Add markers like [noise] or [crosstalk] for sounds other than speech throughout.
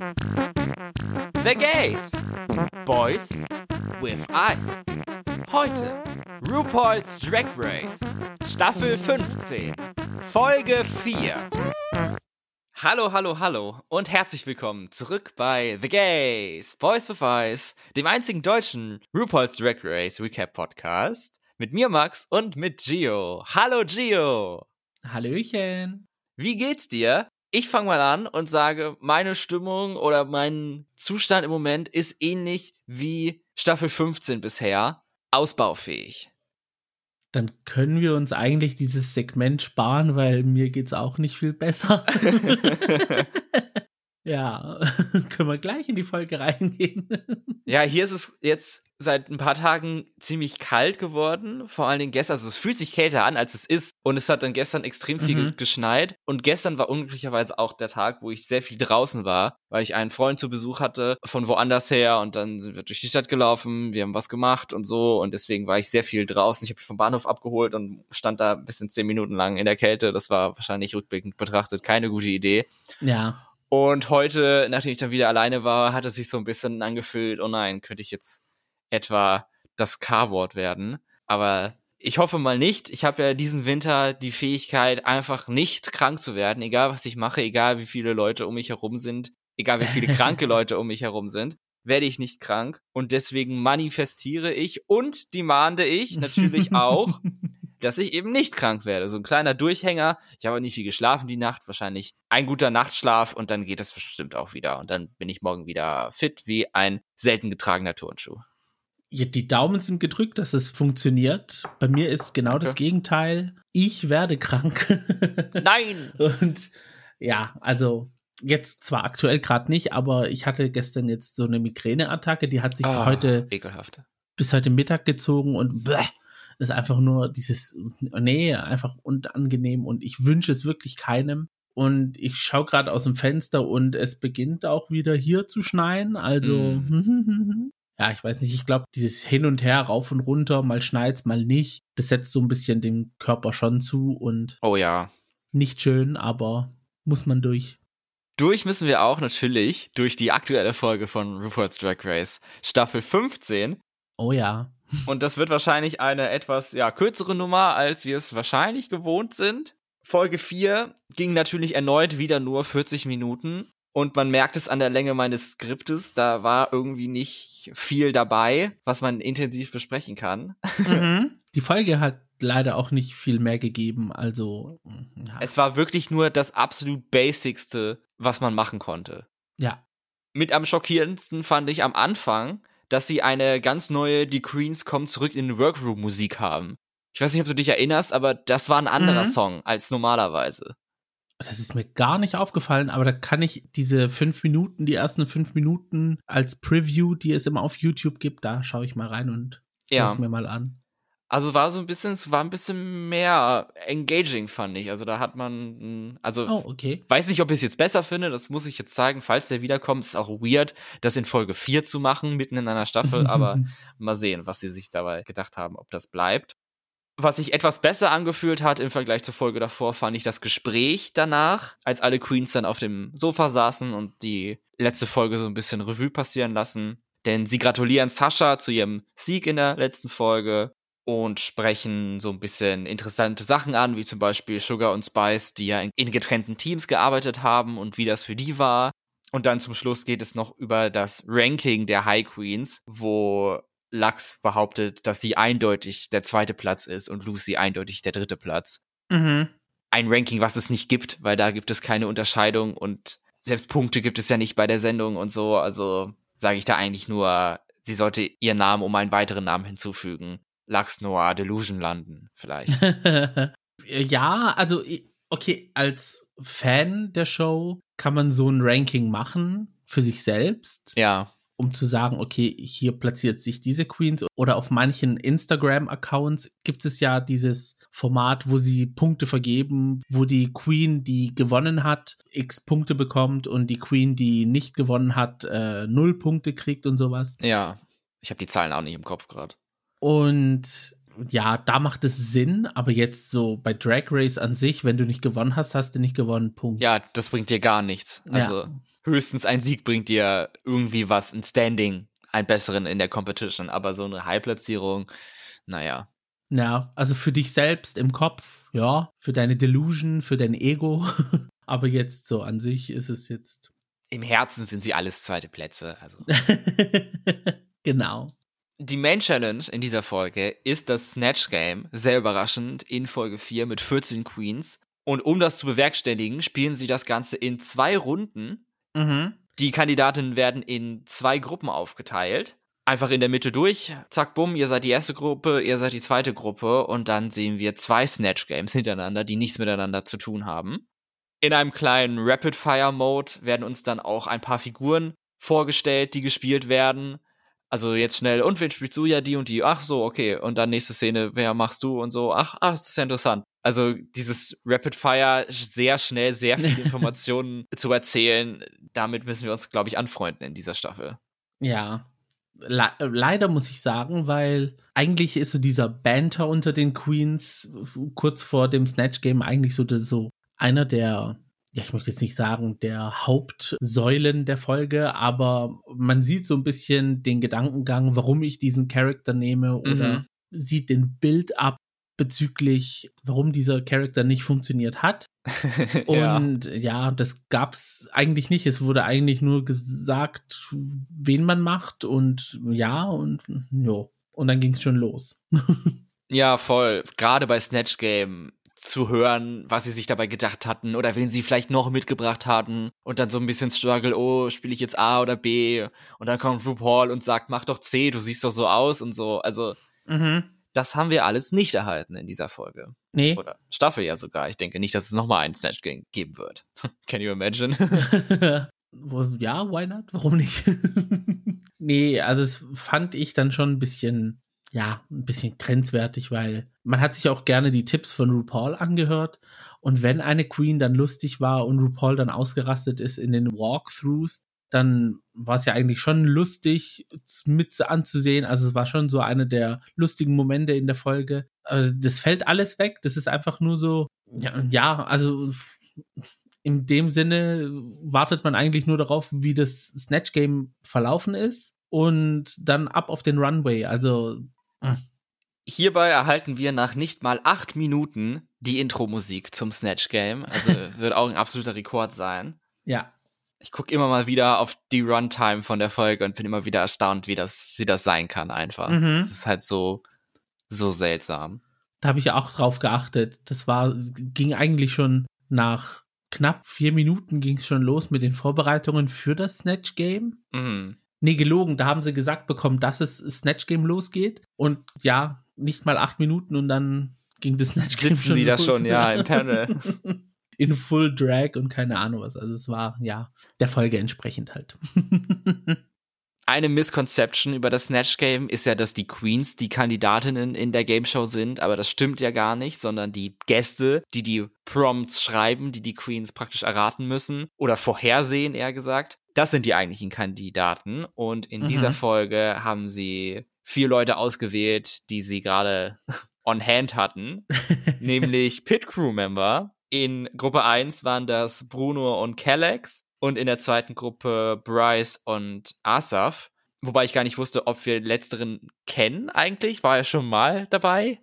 The Gays. Boys with Eyes. Heute RuPaul's Drag Race. Staffel 15. Folge 4. Hallo, hallo, hallo und herzlich willkommen zurück bei The Gays, Boys with Eyes, dem einzigen deutschen RuPaul's Drag Race Recap Podcast. Mit mir, Max, und mit Gio. Hallo, Gio. Hallöchen. Wie geht's dir? Ich fange mal an und sage, meine Stimmung oder mein Zustand im Moment ist ähnlich wie Staffel 15 bisher. Ausbaufähig. Dann können wir uns eigentlich dieses Segment sparen, weil mir geht's auch nicht viel besser. [laughs] [laughs] ja, [laughs] können wir gleich in die Folge reingehen. [laughs] ja, hier ist es jetzt seit ein paar Tagen ziemlich kalt geworden. Vor allen Dingen gestern. Also es fühlt sich kälter an, als es ist. Und es hat dann gestern extrem viel mhm. geschneit. Und gestern war unglücklicherweise auch der Tag, wo ich sehr viel draußen war, weil ich einen Freund zu Besuch hatte von woanders her. Und dann sind wir durch die Stadt gelaufen. Wir haben was gemacht und so. Und deswegen war ich sehr viel draußen. Ich habe mich vom Bahnhof abgeholt und stand da ein bisschen zehn Minuten lang in der Kälte. Das war wahrscheinlich rückblickend betrachtet keine gute Idee. Ja. Und heute, nachdem ich dann wieder alleine war, hat es sich so ein bisschen angefühlt, oh nein, könnte ich jetzt etwa das K-Wort werden. Aber ich hoffe mal nicht. Ich habe ja diesen Winter die Fähigkeit, einfach nicht krank zu werden, egal was ich mache, egal wie viele Leute um mich herum sind, egal wie viele kranke [laughs] Leute um mich herum sind, werde ich nicht krank. Und deswegen manifestiere ich und demande ich natürlich auch, [laughs] dass ich eben nicht krank werde. So ein kleiner Durchhänger. Ich habe nicht viel geschlafen die Nacht. Wahrscheinlich ein guter Nachtschlaf und dann geht das bestimmt auch wieder. Und dann bin ich morgen wieder fit wie ein selten getragener Turnschuh ja, die Daumen sind gedrückt, dass es funktioniert. Bei mir ist genau okay. das Gegenteil. Ich werde krank. [laughs] Nein! Und ja, also jetzt zwar aktuell gerade nicht, aber ich hatte gestern jetzt so eine Migräneattacke, die hat sich oh, heute ekelhaft. bis heute Mittag gezogen und bleh, ist einfach nur dieses, nee, einfach unangenehm und ich wünsche es wirklich keinem. Und ich schaue gerade aus dem Fenster und es beginnt auch wieder hier zu schneien. Also, mm. [laughs] ja, ich weiß nicht, ich glaube, dieses Hin und Her, rauf und runter, mal schneit's, mal nicht, das setzt so ein bisschen dem Körper schon zu und. Oh ja. Nicht schön, aber muss man durch. Durch müssen wir auch natürlich durch die aktuelle Folge von RuPaul's Drag Race, Staffel 15. Oh ja. Und das wird wahrscheinlich eine etwas ja, kürzere Nummer, als wir es wahrscheinlich gewohnt sind. Folge 4 ging natürlich erneut wieder nur 40 Minuten. Und man merkt es an der Länge meines Skriptes, da war irgendwie nicht viel dabei, was man intensiv besprechen kann. Mhm. [laughs] Die Folge hat leider auch nicht viel mehr gegeben, also. Ja. Es war wirklich nur das absolut Basicste, was man machen konnte. Ja. Mit am schockierendsten fand ich am Anfang, dass sie eine ganz neue Die Queens kommen zurück in Workroom Musik haben. Ich weiß nicht, ob du dich erinnerst, aber das war ein anderer mhm. Song als normalerweise. Das ist mir gar nicht aufgefallen, aber da kann ich diese fünf Minuten, die ersten fünf Minuten als Preview, die es immer auf YouTube gibt, da schaue ich mal rein und ja. es mir mal an. Also war so ein bisschen, es war ein bisschen mehr engaging, fand ich. Also da hat man, also oh, okay. weiß nicht, ob ich es jetzt besser finde, das muss ich jetzt zeigen, falls der wiederkommt. Ist auch weird, das in Folge 4 zu machen, mitten in einer Staffel, aber [laughs] mal sehen, was sie sich dabei gedacht haben, ob das bleibt was sich etwas besser angefühlt hat im Vergleich zur Folge davor, fand ich das Gespräch danach, als alle Queens dann auf dem Sofa saßen und die letzte Folge so ein bisschen Revue passieren lassen. Denn sie gratulieren Sascha zu ihrem Sieg in der letzten Folge und sprechen so ein bisschen interessante Sachen an, wie zum Beispiel Sugar und Spice, die ja in getrennten Teams gearbeitet haben und wie das für die war. Und dann zum Schluss geht es noch über das Ranking der High Queens, wo Lux behauptet, dass sie eindeutig der zweite Platz ist und Lucy eindeutig der dritte Platz. Mhm. Ein Ranking, was es nicht gibt, weil da gibt es keine Unterscheidung und selbst Punkte gibt es ja nicht bei der Sendung und so. Also sage ich da eigentlich nur, sie sollte ihren Namen um einen weiteren Namen hinzufügen. Lux Noir Delusion landen, vielleicht. [laughs] ja, also, okay, als Fan der Show kann man so ein Ranking machen für sich selbst. Ja um zu sagen, okay, hier platziert sich diese Queens oder auf manchen Instagram-Accounts gibt es ja dieses Format, wo sie Punkte vergeben, wo die Queen, die gewonnen hat, x Punkte bekommt und die Queen, die nicht gewonnen hat, äh, null Punkte kriegt und sowas. Ja, ich habe die Zahlen auch nicht im Kopf gerade. Und ja, da macht es Sinn, aber jetzt so bei Drag Race an sich, wenn du nicht gewonnen hast, hast du nicht gewonnen, Punkt. Ja, das bringt dir gar nichts. Also, ja. höchstens ein Sieg bringt dir irgendwie was, ein Standing, ein besseren in der Competition, aber so eine High-Platzierung, naja. Ja, also für dich selbst im Kopf, ja, für deine Delusion, für dein Ego, [laughs] aber jetzt so an sich ist es jetzt. Im Herzen sind sie alles zweite Plätze, also. [laughs] genau. Die Main Challenge in dieser Folge ist das Snatch Game, sehr überraschend, in Folge 4 mit 14 Queens. Und um das zu bewerkstelligen, spielen sie das Ganze in zwei Runden. Mhm. Die Kandidatinnen werden in zwei Gruppen aufgeteilt. Einfach in der Mitte durch, zack, bumm, ihr seid die erste Gruppe, ihr seid die zweite Gruppe und dann sehen wir zwei Snatch Games hintereinander, die nichts miteinander zu tun haben. In einem kleinen Rapid Fire Mode werden uns dann auch ein paar Figuren vorgestellt, die gespielt werden. Also jetzt schnell, und wen spielst du? Ja, die und die. Ach so, okay. Und dann nächste Szene, wer machst du? Und so, ach, ach, das ist ja interessant. Also dieses Rapid Fire, sehr schnell, sehr viele [laughs] Informationen zu erzählen, damit müssen wir uns, glaube ich, anfreunden in dieser Staffel. Ja, Le leider muss ich sagen, weil eigentlich ist so dieser Banter unter den Queens kurz vor dem Snatch Game eigentlich so, so einer der ja, ich möchte jetzt nicht sagen, der Hauptsäulen der Folge, aber man sieht so ein bisschen den Gedankengang, warum ich diesen Charakter nehme oder mhm. sieht den Bild ab bezüglich, warum dieser Charakter nicht funktioniert hat. [laughs] Und ja. ja, das gab's eigentlich nicht. Es wurde eigentlich nur gesagt, wen man macht und ja und ja. Und dann ging's schon los. [laughs] ja, voll. Gerade bei Snatch Game zu hören, was sie sich dabei gedacht hatten oder wen sie vielleicht noch mitgebracht hatten und dann so ein bisschen struggle, oh, spiele ich jetzt A oder B und dann kommt RuPaul und sagt, mach doch C, du siehst doch so aus und so. Also, mhm. das haben wir alles nicht erhalten in dieser Folge. Nee. Oder Staffel ja sogar. Ich denke nicht, dass es nochmal einen Snatch Game geben wird. [laughs] Can you imagine? [laughs] ja, why not? Warum nicht? [laughs] nee, also es fand ich dann schon ein bisschen ja, ein bisschen grenzwertig, weil man hat sich auch gerne die Tipps von RuPaul angehört. Und wenn eine Queen dann lustig war und RuPaul dann ausgerastet ist in den Walkthroughs, dann war es ja eigentlich schon lustig mit anzusehen. Also es war schon so eine der lustigen Momente in der Folge. Also das fällt alles weg. Das ist einfach nur so, ja, ja also in dem Sinne wartet man eigentlich nur darauf, wie das Snatch Game verlaufen ist und dann ab auf den Runway. Also hm. Hierbei erhalten wir nach nicht mal acht Minuten die Intro-Musik zum Snatch Game. Also [laughs] wird auch ein absoluter Rekord sein. Ja. Ich gucke immer mal wieder auf die Runtime von der Folge und bin immer wieder erstaunt, wie das, wie das sein kann, einfach. Mhm. Das ist halt so, so seltsam. Da habe ich auch drauf geachtet. Das war, ging eigentlich schon nach knapp vier Minuten ging es schon los mit den Vorbereitungen für das Snatch Game. Mhm. Nee, gelogen. Da haben sie gesagt bekommen, dass es Snatch Game losgeht. Und ja, nicht mal acht Minuten und dann ging das Snatch Game Sitzen schon die los. da schon, ja, im [laughs] Panel. In Full Drag und keine Ahnung was. Also es war, ja, der Folge entsprechend halt. [laughs] Eine Misconception über das Snatch Game ist ja, dass die Queens die Kandidatinnen in der Game Show sind, aber das stimmt ja gar nicht, sondern die Gäste, die die Prompts schreiben, die die Queens praktisch erraten müssen oder vorhersehen, eher gesagt. Das sind die eigentlichen Kandidaten. Und in mhm. dieser Folge haben sie vier Leute ausgewählt, die sie gerade [laughs] on hand hatten, [laughs] nämlich Pit Crew Member. In Gruppe 1 waren das Bruno und Kellex und in der zweiten Gruppe Bryce und Asaf. Wobei ich gar nicht wusste, ob wir letzteren kennen eigentlich. War er schon mal dabei?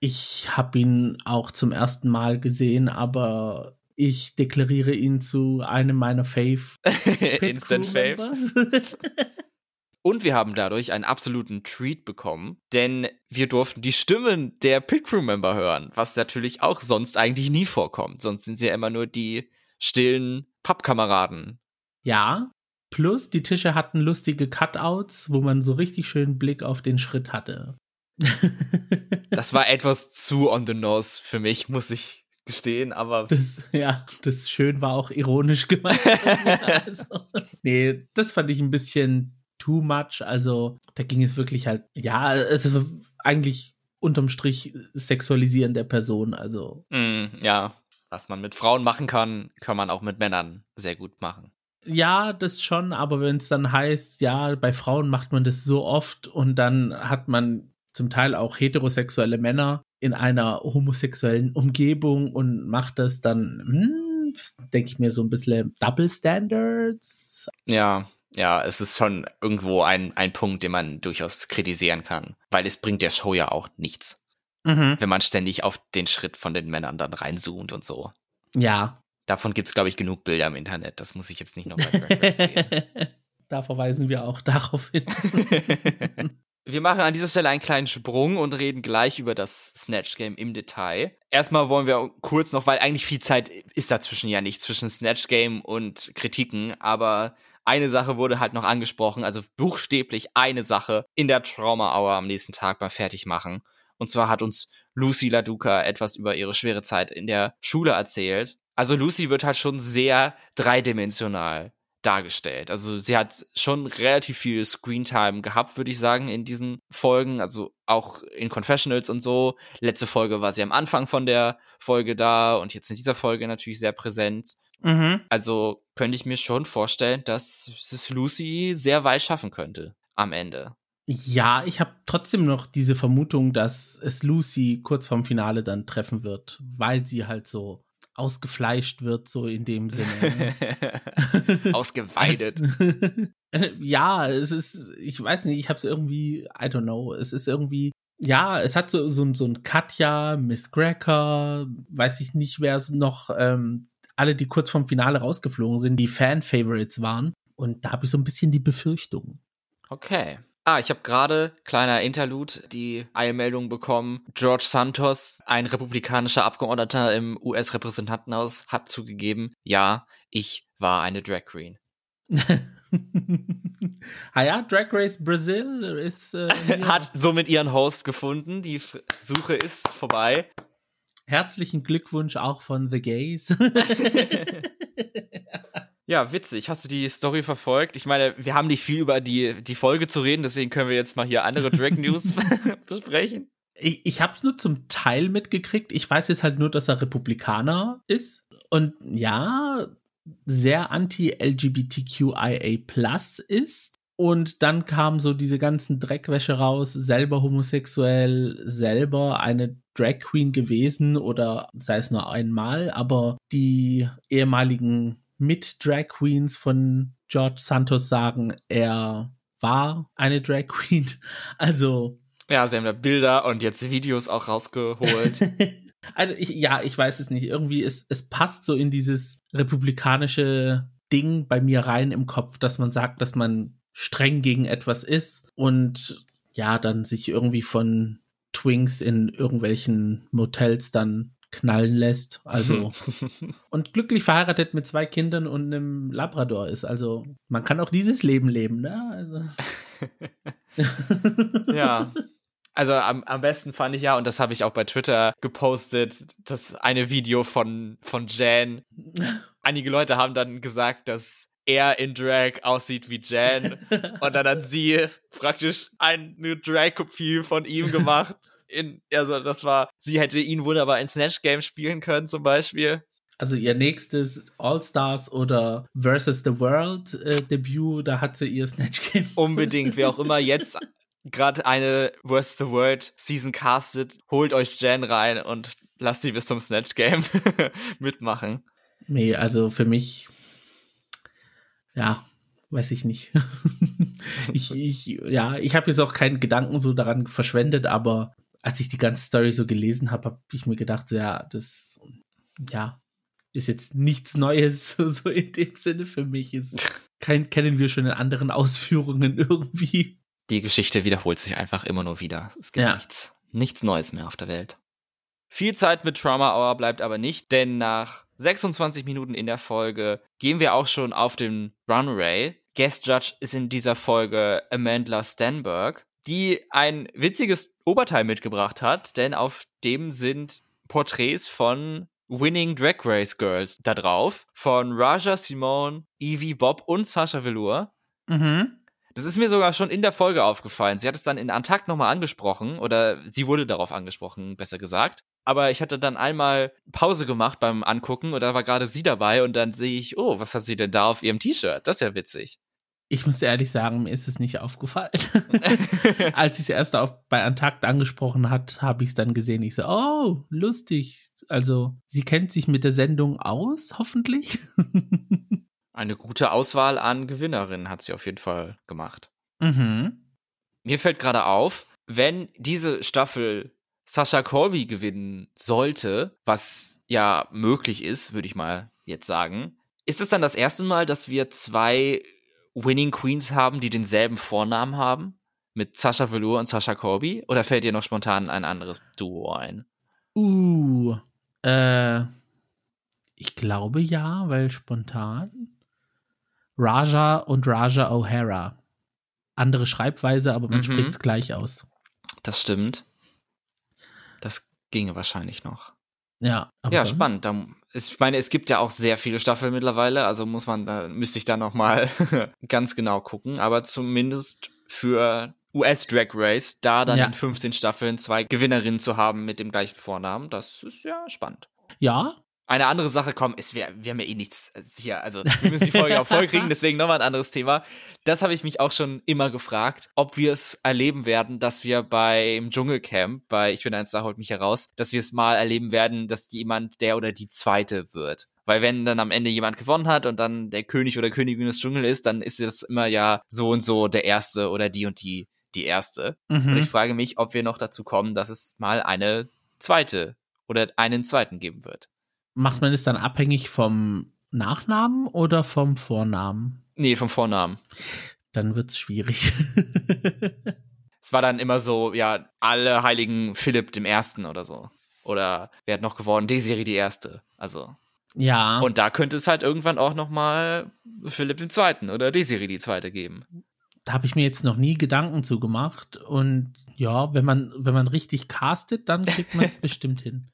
Ich habe ihn auch zum ersten Mal gesehen, aber ich deklariere ihn zu einem meiner Fave. [laughs] Instant Fave. [laughs] Und wir haben dadurch einen absoluten Treat bekommen, denn wir durften die Stimmen der Pit Crew Member hören, was natürlich auch sonst eigentlich nie vorkommt. Sonst sind sie ja immer nur die stillen Pappkameraden. Ja, plus die Tische hatten lustige Cutouts, wo man so richtig schön Blick auf den Schritt hatte. [laughs] das war etwas zu on the nose für mich, muss ich gestehen, aber. Das, ja, das schön war auch ironisch gemeint. [laughs] also, nee, das fand ich ein bisschen too much. Also, da ging es wirklich halt, ja, es ist eigentlich unterm Strich Sexualisieren der Person. Also. Mm, ja, was man mit Frauen machen kann, kann man auch mit Männern sehr gut machen. Ja, das schon, aber wenn es dann heißt, ja, bei Frauen macht man das so oft und dann hat man zum Teil auch heterosexuelle Männer in einer homosexuellen Umgebung und macht das dann, hm, denke ich mir so ein bisschen Double Standards. Ja, ja, es ist schon irgendwo ein, ein Punkt, den man durchaus kritisieren kann, weil es bringt der Show ja auch nichts, Mhm. wenn man ständig auf den Schritt von den Männern dann reinzoomt und so. Ja. Davon gibt's glaube ich, genug Bilder im Internet. Das muss ich jetzt nicht noch bei Drag Race sehen. da verweisen wir auch darauf hin. [laughs] Wir machen an dieser Stelle einen kleinen Sprung und reden gleich über das Snatch Game im Detail. Erstmal wollen wir kurz noch, weil eigentlich viel Zeit ist dazwischen ja nicht, zwischen Snatch Game und Kritiken, aber eine Sache wurde halt noch angesprochen, also buchstäblich eine Sache in der Trauma Hour am nächsten Tag beim Fertigmachen. Und zwar hat uns Lucy LaDuca etwas über ihre schwere Zeit in der Schule erzählt. Also Lucy wird halt schon sehr dreidimensional dargestellt. Also sie hat schon relativ viel Screentime gehabt, würde ich sagen, in diesen Folgen, also auch in Confessionals und so. Letzte Folge war sie am Anfang von der Folge da und jetzt in dieser Folge natürlich sehr präsent. mhm. Also könnte ich mir schon vorstellen, dass es Lucy sehr weit schaffen könnte am Ende. Ja, ich habe trotzdem noch diese Vermutung, dass es Lucy kurz vorm Finale dann treffen wird, weil sie halt so ausgefleischt wird, so in dem Sinne. [laughs] Ausgeweidet. Als- ja, es ist, ich weiß nicht, ich habe es irgendwie, I don't know, es ist irgendwie, ja, es hat so, so, so ein Katja, Miss Cracker, weiß ich nicht, wer es noch, ähm, alle, die kurz vorm Finale rausgeflogen sind, die Fan-Favorites waren. Und da habe ich so ein bisschen die Befürchtung. Okay. Ah, ich habe gerade, kleiner Interlude, die Eilmeldung bekommen. George Santos, ein republikanischer Abgeordneter im US-Repräsentantenhaus, hat zugegeben, ja, ich war eine Drag Queen. [laughs] ah ja, Drag Race Brazil ist äh, [laughs] Hat somit ihren Host gefunden. Die F Suche ist vorbei. herzlichen Glückwunsch auch von The Gays. [laughs] Ja, witzig. Hast du die Story verfolgt? Ich meine, wir haben nicht viel über die, die Folge zu reden, deswegen können wir jetzt mal hier andere Drag News [laughs] besprechen. ich ich habe es nur zum Teil mitgekriegt. Ich weiß jetzt halt nur, dass er Republikaner ist und ja, sehr anti-LGBTQIA ist. Und dann kamen so diese ganzen Dreckwäsche raus, selber homosexuell, selber eine Drag Queen gewesen oder sei es nur einmal, aber die ehemaligen Mit-Drag Queens von George Santos sagen, er war eine Drag Queen. [laughs] Also Ja, sie haben da Bilder und jetzt Videos auch rausgeholt. [laughs] also ich, ja, ich weiß es nicht. Irgendwie, es, es passt so in dieses republikanische Ding bei mir rein im Kopf, dass man sagt, dass man streng gegen etwas ist und ja, dann sich irgendwie von Twinks in irgendwelchen Motels dann knallen lässt. Also [laughs] und glücklich verheiratet mit zwei Kindern und einem Labrador ist. Also man kann auch dieses Leben leben, ne? Also. [laughs] ja. Also am, am besten fand ich ja, und das habe ich auch bei Twitter gepostet, das eine Video von, von Jan. Einige Leute haben dann gesagt, dass er in Drag aussieht wie Jan. [laughs] Und dann hat sie praktisch eine Drag-Kopie von ihm gemacht. In, also das war, sie hätte ihn wunderbar in Snatch Game spielen können zum Beispiel. Also ihr nächstes All-Stars oder Versus the World äh, Debüt, da hat sie ihr Snatch Game. [laughs] Unbedingt, wer auch immer jetzt gerade eine Worst the World Season castet, holt euch Jan rein und lasst sie bis zum Snatch Game [laughs] mitmachen. Nee, also für mich, ja, weiß ich nicht. [laughs] ich, ich, ja, ich habe jetzt auch keinen Gedanken so daran verschwendet, aber als ich die ganze Story so gelesen habe, habe ich mir gedacht, so, ja, das, ja, ist jetzt nichts Neues, [laughs] so, so in dem Sinne für mich. Ist kein, kennen wir schon in anderen Ausführungen irgendwie. Die Geschichte wiederholt sich einfach immer nur wieder. Es gibt Ja. nichts, nichts Neues mehr auf der Welt. Viel Zeit mit Trauma Hour bleibt aber nicht, denn nach 26 Minuten in der Folge gehen wir auch schon auf den Runway. Guest Judge ist in dieser Folge Amanda Stenberg, die ein witziges Oberteil mitgebracht hat, denn auf dem sind Porträts von Winning Drag Race Girls da drauf, von Raja Simone, Evie Bob und Sasha Velour. Mhm. Das ist mir sogar schon in der Folge aufgefallen. Sie hat es dann in Antakt nochmal angesprochen, oder sie wurde darauf angesprochen, besser gesagt. Aber ich hatte dann einmal Pause gemacht beim Angucken und da war gerade sie dabei und dann sehe ich, oh, was hat sie denn da auf ihrem T-Shirt? Das ist ja witzig. Ich muss ehrlich sagen, mir ist es nicht aufgefallen. [laughs] Als ich es erst auf, bei Antakt angesprochen hat, habe ich es dann gesehen. Ich so, oh, lustig. Also, sie kennt sich mit der Sendung aus, hoffentlich. [laughs] Eine gute Auswahl an Gewinnerinnen hat sie auf jeden Fall gemacht. Mhm. Mir fällt gerade auf, wenn diese Staffel Sascha Colby gewinnen sollte, was ja möglich ist, würde ich mal jetzt sagen, ist es dann das erste Mal, dass wir zwei Winning Queens haben, die denselben Vornamen haben? Mit Sascha Velour und Sascha Corby? Oder fällt dir noch spontan ein anderes Duo ein? Uh, äh, ich glaube ja, weil spontan. Raja und Raja O'Hara. Andere Schreibweise, aber man mhm. spricht es gleich aus. Das stimmt. Das ginge wahrscheinlich noch. Ja, ja spannend. Da, ich meine, es gibt ja auch sehr viele Staffeln mittlerweile, also muss man, da müsste ich da noch mal [laughs] ganz genau gucken. Aber zumindest für US Drag Race, da dann ja. in 15 Staffeln zwei Gewinnerinnen zu haben mit dem gleichen Vornamen, das ist ja spannend. Ja, eine andere Sache, komm, ist, wir, wir haben ja eh nichts äh, hier, also wir müssen die Folge auch voll kriegen, [laughs] deswegen nochmal ein anderes Thema. Das habe ich mich auch schon immer gefragt, ob wir es erleben werden, dass wir beim Dschungelcamp, bei Ich bin ein Star, holt mich heraus, dass wir es mal erleben werden, dass jemand der oder die Zweite wird. Weil wenn dann am Ende jemand gewonnen hat und dann der König oder Königin des Dschungel ist, dann ist es immer ja so und so der Erste oder die und die die Erste. Mhm. Und ich frage mich, ob wir noch dazu kommen, dass es mal eine Zweite oder einen Zweiten geben wird. Macht man es dann abhängig vom Nachnamen oder vom Vornamen? Nee, vom Vornamen. Dann wird's schwierig. es war dann immer so, ja, alle heiligen Philipp dem Ersten oder so. Oder wer hat noch geworden? Desiree die Erste. Also. Ja. Und da könnte es halt irgendwann auch noch mal Philipp den Zweiten oder Desiree die Zweite geben da habe ich mir jetzt noch nie Gedanken zu gemacht. Und ja, wenn man, wenn man richtig castet, dann kriegt man es [laughs] bestimmt hin.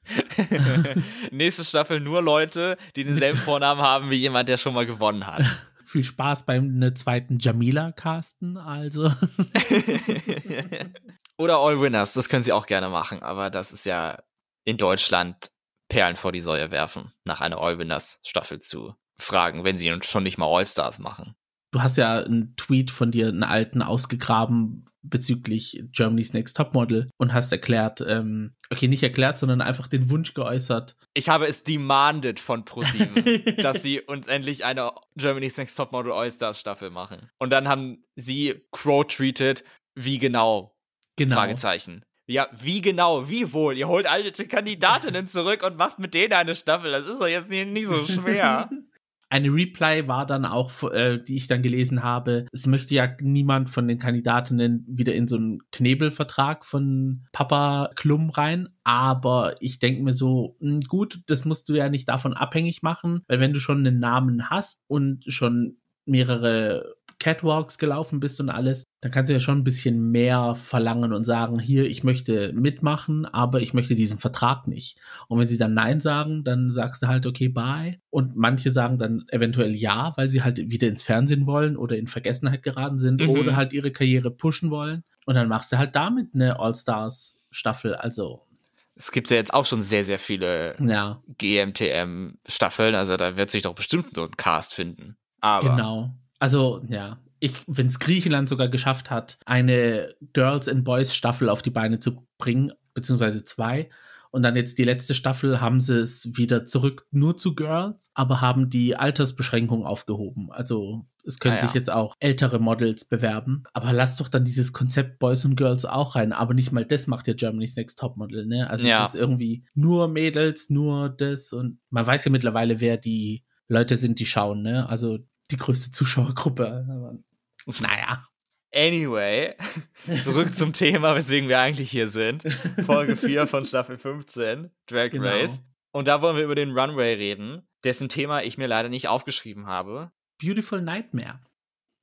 [laughs] Nächste Staffel nur Leute, die denselben [laughs] Vornamen haben wie jemand, der schon mal gewonnen hat. Viel Spaß beim ne zweiten Jamila casten, also. Oder All Winners, das können sie auch gerne machen, aber das ist ja in Deutschland Perlen vor die Säue werfen, nach einer All Winners Staffel zu fragen, wenn sie schon nicht mal All-Stars machen du hast ja einen Tweet von dir, einen alten, ausgegraben bezüglich Germany's Next Topmodel und hast erklärt, ähm, okay, nicht erklärt, sondern einfach den Wunsch geäußert. Ich habe es demanded von ProSieben, [laughs] dass sie uns endlich eine Germany's Next Topmodel All-Stars Staffel machen. Und dann haben sie crow-treated, wie genau? Genau. Fragezeichen. Ja, wie genau, wie wohl? Ihr holt alte Kandidatinnen zurück und macht mit denen eine Staffel. Das ist doch jetzt nicht, nicht so schwer. [laughs] Eine Reply war dann auch, äh, die ich dann gelesen habe, es möchte ja niemand von den Kandidatinnen wieder in so einen Knebelvertrag von Papa Klum rein. Aber ich denke mir so, mh, hm, gut, das musst du ja nicht davon abhängig machen, weil wenn du schon einen Namen hast und schon mehrere Catwalks gelaufen bist und alles, dann kannst du ja schon ein bisschen mehr verlangen und sagen, hier, ich möchte mitmachen, aber ich möchte diesen Vertrag nicht. Und wenn sie dann Nein sagen, dann sagst du halt, okay, bye. Und manche sagen dann eventuell ja, weil sie halt wieder ins Fernsehen wollen oder in Vergessenheit geraten sind mhm. oder halt ihre Karriere pushen wollen. Und dann machst du halt damit eine All-Stars-Staffel. Also es gibt ja jetzt auch schon sehr, sehr viele ja. GMTM-Staffeln, also da wird sich doch bestimmt so ein Cast finden. Aber genau. Also, ja. Ich, wenn es Griechenland sogar geschafft hat, eine Girls and Boys Staffel auf die Beine zu bringen, beziehungsweise zwei, und dann jetzt die letzte Staffel haben sie es wieder zurück nur zu Girls, aber haben die Altersbeschränkung aufgehoben. Also es können ah, ja. sich jetzt auch ältere Models bewerben. Aber lass doch dann dieses Konzept Boys und Girls auch rein. Aber nicht mal das macht ja Germany's Next Topmodel, ne? Also ja. es ist irgendwie nur Mädels, nur das. Und man weiß ja mittlerweile, wer die Leute sind, die schauen, ne? Also die größte Zuschauergruppe. Naja. Anyway, zurück zum Thema, weswegen wir eigentlich hier sind. Folge 4 von Staffel 15, Drag genau. Race. Und da wollen wir über den Runway reden, dessen Thema ich mir leider nicht aufgeschrieben habe. Beautiful Nightmare.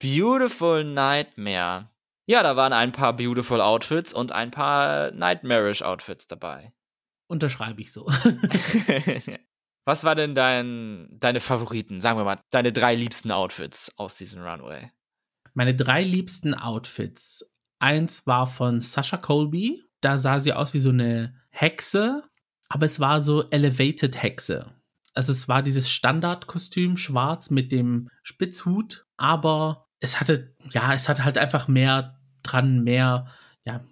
Beautiful Nightmare. Ja, da waren ein paar Beautiful Outfits und ein paar Nightmarish Outfits dabei. Unterschreibe ich so. [laughs] Was war denn dein, deine Favoriten, sagen wir mal, deine drei liebsten Outfits aus diesem Runway? Meine drei liebsten Outfits. Eins war von Sasha Colby. Da sah sie aus wie so eine Hexe, aber es war so Elevated Hexe. Also es war dieses Standardkostüm schwarz mit dem Spitzhut, aber es hatte, ja, es hatte halt einfach mehr dran, mehr, ja,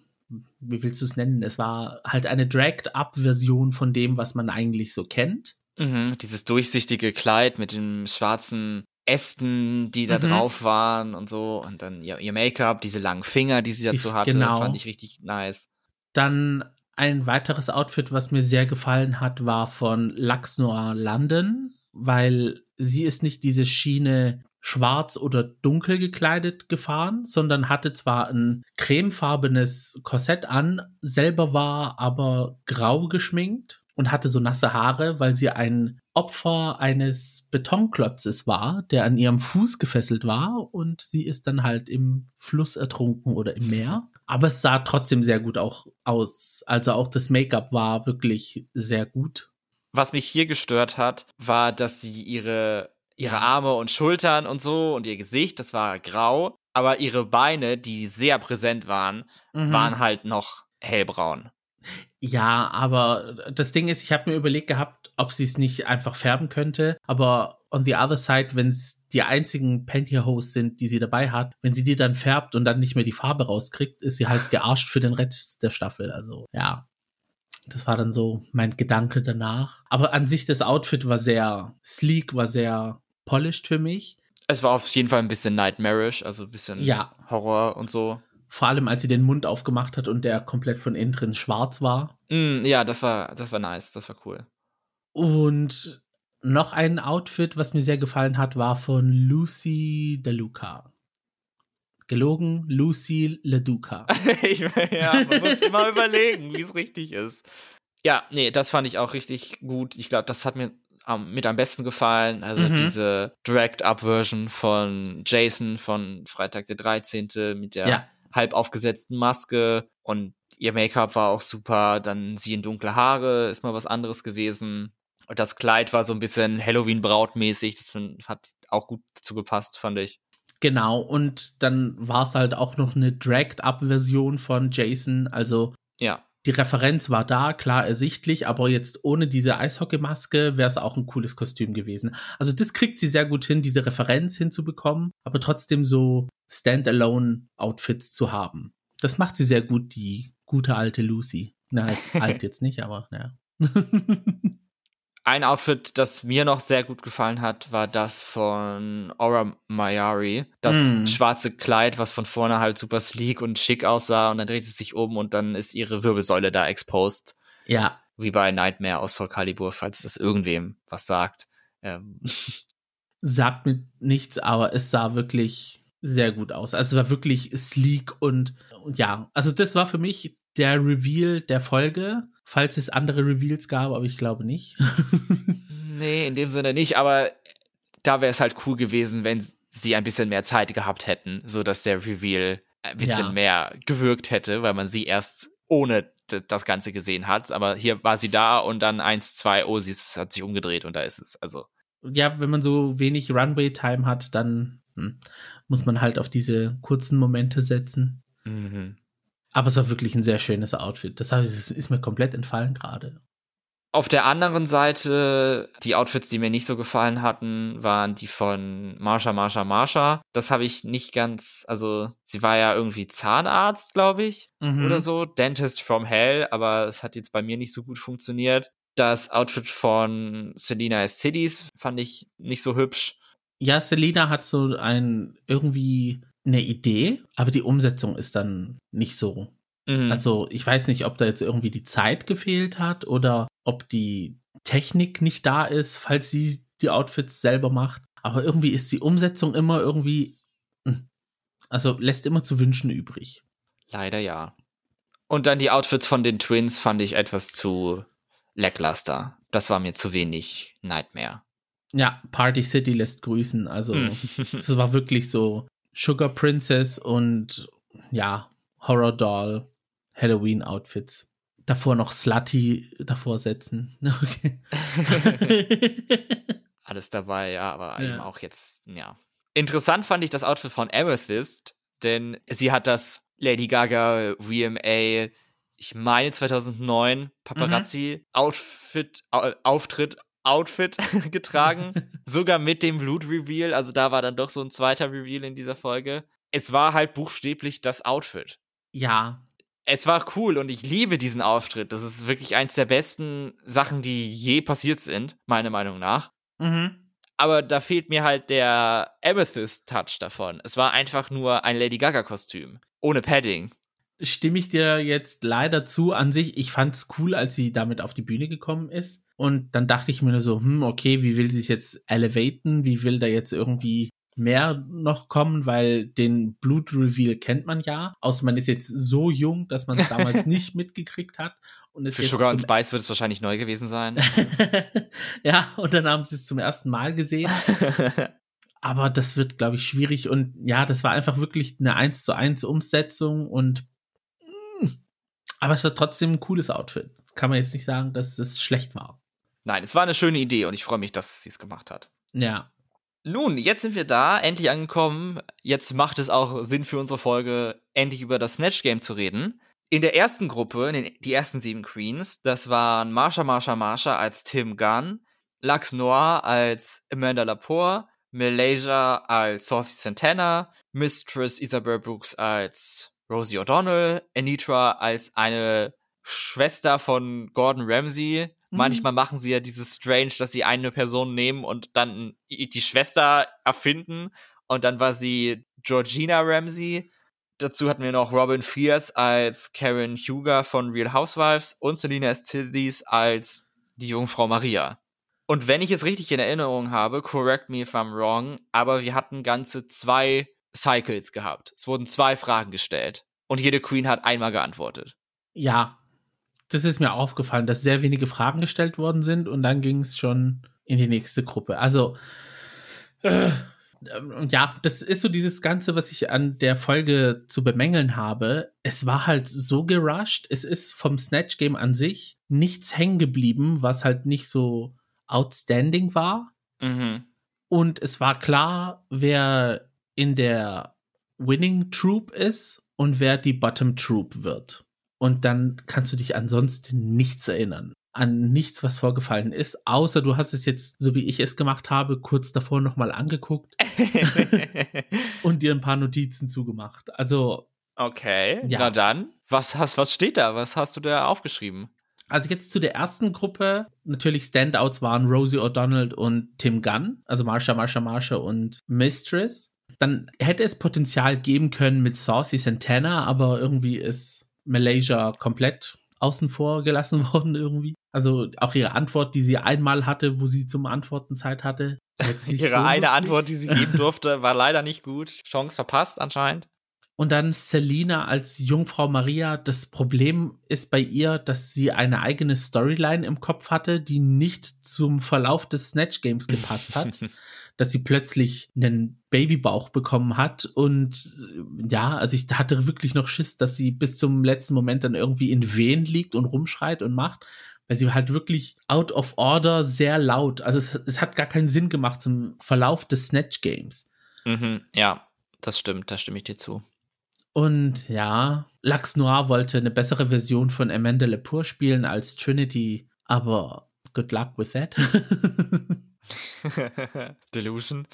wie willst du es nennen? Es war halt eine Dragged-Up-Version von dem, was man eigentlich so kennt. Mhm, dieses durchsichtige Kleid mit den schwarzen Ästen, die da mhm. drauf waren und so. Und dann ihr, ihr Make-up, diese langen Finger, die sie dazu die, hatte, genau. fand ich richtig nice. Dann ein weiteres Outfit, was mir sehr gefallen hat, war von Lux Noir London, weil sie ist nicht diese Schiene schwarz oder dunkel gekleidet gefahren, sondern hatte zwar ein cremefarbenes Korsett an, selber war aber grau geschminkt und hatte so nasse Haare, weil sie ein Opfer eines Betonklotzes war, der an ihrem Fuß gefesselt war und sie ist dann halt im Fluss ertrunken oder im Meer. Aber es sah trotzdem sehr gut auch aus. Also auch das Make-up war wirklich sehr gut. Was mich hier gestört hat, war, dass sie ihre, ihre Arme und Schultern und so und ihr Gesicht, das war grau, aber ihre Beine, die sehr präsent waren, mhm. waren halt noch hellbraun. Ja, aber das Ding ist, ich habe mir überlegt gehabt, ob sie es nicht einfach färben könnte. Aber on the other side, wenn es die einzigen Pantyhose sind, die sie dabei hat, wenn sie die dann färbt und dann nicht mehr die Farbe rauskriegt, ist sie halt gearscht für den Rest der Staffel. Also ja, das war dann so mein Gedanke danach. Aber an sich das Outfit war sehr sleek, war sehr polished für mich. Es war auf jeden Fall ein bisschen nightmarish, also ein bisschen ja. Horror und so. Vor allem, als sie den Mund aufgemacht hat und der komplett von innen drin schwarz war. Mm, ja, das war, das war nice, das war cool. Und noch ein Outfit, was mir sehr gefallen hat, war von Lucy DeLuca. Gelogen, Lucy LeDuca. [laughs] ich, ja, man muss immer [laughs] überlegen, wie es richtig ist. Ja, nee, das fand ich auch richtig gut. Ich glaube, das hat mir am, mit am besten gefallen. Also mhm. diese Dragged-Up-Version von Jason von Freitag der 13. mit der ja halb aufgesetzten Maske und ihr Make-up war auch super. Dann sie in dunkle Haare, ist mal was anderes gewesen. Und das Kleid war so ein bisschen Halloween-Brautmäßig. Das hat auch gut dazu gepasst, fand ich. Genau, und dann war es halt auch noch eine Dragged-Up-Version von Jason. Also ja. Die Referenz war da, klar ersichtlich, aber jetzt ohne diese Eishockeymaske wäre es auch ein cooles Kostüm gewesen. Also das kriegt sie sehr gut hin, diese Referenz hinzubekommen, aber trotzdem so Standalone-Outfits zu haben. Das macht sie sehr gut, die gute alte Lucy. Na, alt [laughs] jetzt nicht, aber ja. [laughs] Ein Outfit, das mir noch sehr gut gefallen hat, war das von Aura Mayari. Das mm. schwarze Kleid, was von vorne halt super sleek und schick aussah und dann dreht sie sich um und dann ist ihre Wirbelsäule da exposed. Ja. Wie bei Nightmare aus Soul Calibur, falls das irgendwem was sagt. Ähm. [laughs] Sagt mir nichts, aber es sah wirklich sehr gut aus. Also es war wirklich sleek und, und ja, also das war für mich der Reveal der Folge, falls es andere Reveals gab, aber ich glaube nicht. [laughs] nee, in dem Sinne nicht, aber da wäre es halt cool gewesen, wenn sie ein bisschen mehr Zeit gehabt hätten, so dass der Reveal ein bisschen ja. mehr gewirkt hätte, weil man sie erst ohne das Ganze gesehen hat. Aber hier war sie da und dann eins, zwei, oh, sie hat sich umgedreht und da ist es. Also. Ja, wenn man so wenig Runway-Time hat, dann hm, muss man halt auf diese kurzen Momente setzen. Mhm. Aber es war wirklich ein sehr schönes Outfit. Das ist mir komplett entfallen gerade. Auf der anderen Seite, die Outfits, die mir nicht so gefallen hatten, waren die von Marsha, Marsha, Marsha. Das habe ich nicht ganz, also sie war ja irgendwie Zahnarzt, glaube ich, mhm. oder so. Dentist from Hell, aber es hat jetzt bei mir nicht so gut funktioniert. Das Outfit von Selina S. Tiddies fand ich nicht so hübsch. Ja, Selina hat so ein irgendwie eine Idee, aber die Umsetzung ist dann nicht so. Mhm. Also ich weiß nicht, ob da jetzt irgendwie die Zeit gefehlt hat oder ob die Technik nicht da ist, falls sie die Outfits selber macht. Aber irgendwie ist die Umsetzung immer irgendwie, hm, also lässt immer zu wünschen übrig. Leider ja. Und dann die Outfits von den Twins fand ich etwas zu lackluster. Das war mir zu wenig Nightmare. Ja, Party City lässt grüßen. Also, hm. das war wirklich so Sugar Princess und ja, Horror Doll, Halloween Outfits. Davor noch Slutty davor setzen. [laughs] Okay. [laughs] Alles dabei, ja, aber ja. eben auch jetzt, ja. Interessant fand ich das Outfit von Amethyst, denn sie hat das Lady Gaga VMA, ich meine 2009 Paparazzi mhm. Outfit, Auftritt Outfit [laughs] getragen, [laughs] sogar mit dem Blut-Reveal. Also da war dann doch so ein zweiter Reveal in dieser Folge. Es war halt buchstäblich das Outfit. Ja. Es war cool und ich liebe diesen Auftritt. Das ist wirklich eins der besten Sachen, die je passiert sind, meiner Meinung nach. Mhm. Aber da fehlt mir halt der Amethyst-Touch davon. Es war einfach nur ein Lady Gaga-Kostüm. Ohne Padding stimme ich dir jetzt leider zu. An sich, ich fand es cool, als sie damit auf die Bühne gekommen ist. Und dann dachte ich mir nur so, hm, okay, wie will sie sich jetzt elevaten? Wie will da jetzt irgendwie mehr noch kommen? Weil den Blut-Reveal kennt man ja. Außer man ist jetzt so jung, dass man es damals [laughs] nicht mitgekriegt hat. Und Für Sugar und Spice wird es wahrscheinlich neu gewesen sein. [laughs] ja, und dann haben sie es zum ersten Mal gesehen. [laughs] Aber das wird, glaube ich, schwierig. Und ja, das war einfach wirklich eine 1 zu 1 Umsetzung und aber es war trotzdem ein cooles Outfit. Kann man jetzt nicht sagen, dass es schlecht war. Nein, es war eine schöne Idee und ich freue mich, dass sie es gemacht hat. Ja. Nun, jetzt sind wir da, endlich angekommen. Jetzt macht es auch Sinn für unsere Folge, endlich über das Snatch Game zu reden. In der ersten Gruppe, in den, die ersten sieben Queens, das waren Marsha, Marsha, Marsha als Tim Gunn, Lux Noir als Amanda Lepore, Malaysia als Saucy Santana, Mistress Isabel Brooks als Rosie O'Donnell, Anitra als eine Schwester von Gordon Ramsay. Mhm. Manchmal machen sie ja dieses Strange, dass sie eine Person nehmen und dann die Schwester erfinden. Und dann war sie Georgina Ramsay. Dazu hatten wir noch Robin Fierce als Karen Huger von Real Housewives und Selena Estildes als die Jungfrau Maria. Und wenn ich es richtig in Erinnerung habe, correct me if I'm wrong, aber wir hatten ganze zwei Cycles gehabt. Es wurden zwei Fragen gestellt und jede Queen hat einmal geantwortet. Ja, das ist mir aufgefallen, dass sehr wenige Fragen gestellt worden sind und dann ging es schon in die nächste Gruppe. Also, äh, ja, das ist so dieses Ganze, was ich an der Folge zu bemängeln habe. Es war halt so gerusht. Es ist vom Snatch Game an sich nichts hängen geblieben, was halt nicht so outstanding war. Mhm. Und es war klar, wer in der Winning Troop ist und wer die Bottom Troop wird. Und dann kannst du dich ansonsten nichts erinnern. An nichts, was vorgefallen ist, außer du hast es jetzt, so wie ich es gemacht habe, kurz davor nochmal angeguckt [laughs] und dir ein paar Notizen zugemacht. Also. Okay, ja. na dann, was, hast, was steht da? Was hast du da aufgeschrieben? Also jetzt zu der ersten Gruppe. Natürlich Standouts waren Rosie O'Donnell und Tim Gunn, also Marsha, Marsha, Marsha und Mistress dann hätte es Potenzial geben können mit Saucy Santana, aber irgendwie ist Malaysia komplett außen vor gelassen [laughs] worden irgendwie. Also auch ihre Antwort, die sie einmal hatte, wo sie zum Antworten Zeit hatte. [laughs] ihre so eine lustig. Antwort, die sie geben [laughs] durfte, war leider nicht gut. Chance verpasst anscheinend. Und dann Selina als Jungfrau Maria. Das Problem ist bei ihr, dass sie eine eigene Storyline im Kopf hatte, die nicht zum Verlauf des Snatch Games gepasst hat. Dass sie plötzlich einen Babybauch bekommen hat. Und äh, ja, also ich hatte wirklich noch Schiss, dass sie bis zum letzten Moment dann irgendwie in Wehen liegt und rumschreit und macht. Weil sie halt wirklich out of order sehr laut. Also es, es hat gar keinen Sinn gemacht zum Verlauf des Snatch Games. Mhm, ja, das stimmt, da stimme ich dir zu. Und ja, Lux Noir wollte eine bessere Version von Amanda Lepore spielen als Trinity, aber good luck with that. [laughs] [laughs] Delusion.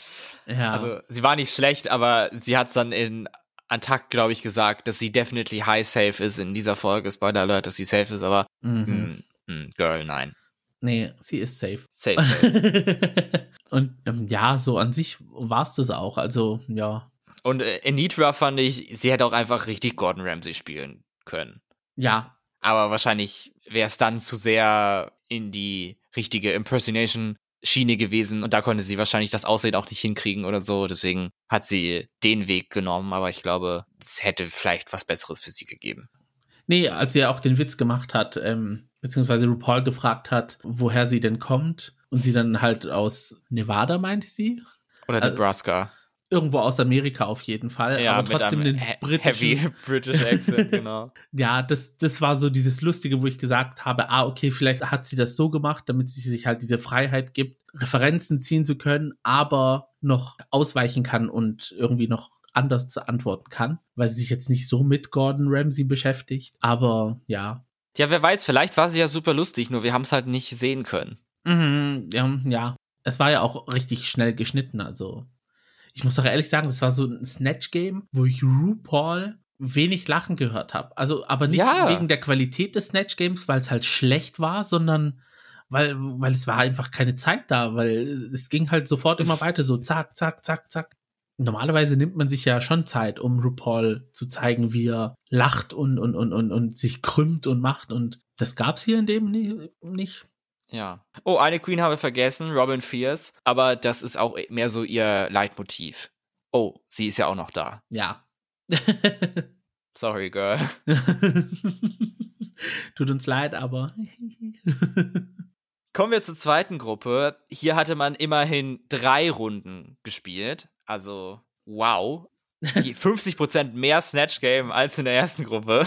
Ja. Also, sie war nicht schlecht, aber sie hat es dann in Antakt, glaube ich, gesagt, dass sie definitely high safe ist in dieser Folge. Spoiler Alert, dass sie safe ist, aber mhm. mh, mh, Girl, nein. Nee, sie ist safe. Safe. [laughs] safe. Und ähm, ja, so an sich war es das auch. Also, ja. Und äh, Anitra fand ich, sie hätte auch einfach richtig Gordon Ramsay spielen können. Ja. Aber wahrscheinlich wäre es dann zu sehr in die richtige Impersonation Schiene gewesen und da konnte sie wahrscheinlich das Aussehen auch nicht hinkriegen oder so. Deswegen hat sie den Weg genommen, aber ich glaube, es hätte vielleicht was Besseres für sie gegeben. Nee, als sie auch den Witz gemacht hat, ähm, beziehungsweise RuPaul gefragt hat, woher sie denn kommt und sie dann halt aus Nevada, meinte sie? Oder also Nebraska. Also, irgendwo aus Amerika auf jeden Fall, ja, aber trotzdem den britischen Heavy [laughs] British Accent, genau. [laughs] ja, das das war so dieses lustige, wo ich gesagt habe, ah okay, vielleicht hat sie das so gemacht, damit sie sich halt diese Freiheit gibt, Referenzen ziehen zu können, aber noch ausweichen kann und irgendwie noch anders zu antworten kann, weil sie sich jetzt nicht so mit Gordon Ramsay beschäftigt, aber ja. Ja, wer weiß, vielleicht war sie ja super lustig, nur wir haben es halt nicht sehen können. Mhm, ja, ja. Es war ja auch richtig schnell geschnitten, also. Ich muss doch ehrlich sagen, das war so ein Snatch-Game, wo ich RuPaul wenig Lachen gehört habe. Also, aber nicht Ja. wegen der Qualität des Snatch-Games, weil es halt schlecht war, sondern weil, weil es war einfach keine Zeit da, weil es ging halt sofort immer weiter, so zack, zack, zack, zack. Normalerweise nimmt man sich ja schon Zeit, um RuPaul zu zeigen, wie er lacht und, und, und, und, und sich krümmt und macht. Und das gab's hier in dem nicht. Ja. Oh, eine Queen haben wir vergessen, Robin Fierce, aber das ist auch mehr so ihr Leitmotiv. Oh, sie ist ja auch noch da. Ja. [laughs] Sorry, Girl. [laughs] Tut uns leid, aber. [laughs] Kommen wir zur zweiten Gruppe. Hier hatte man immerhin drei Runden gespielt. Also, wow. Die 50% mehr Snatch Game als in der ersten Gruppe.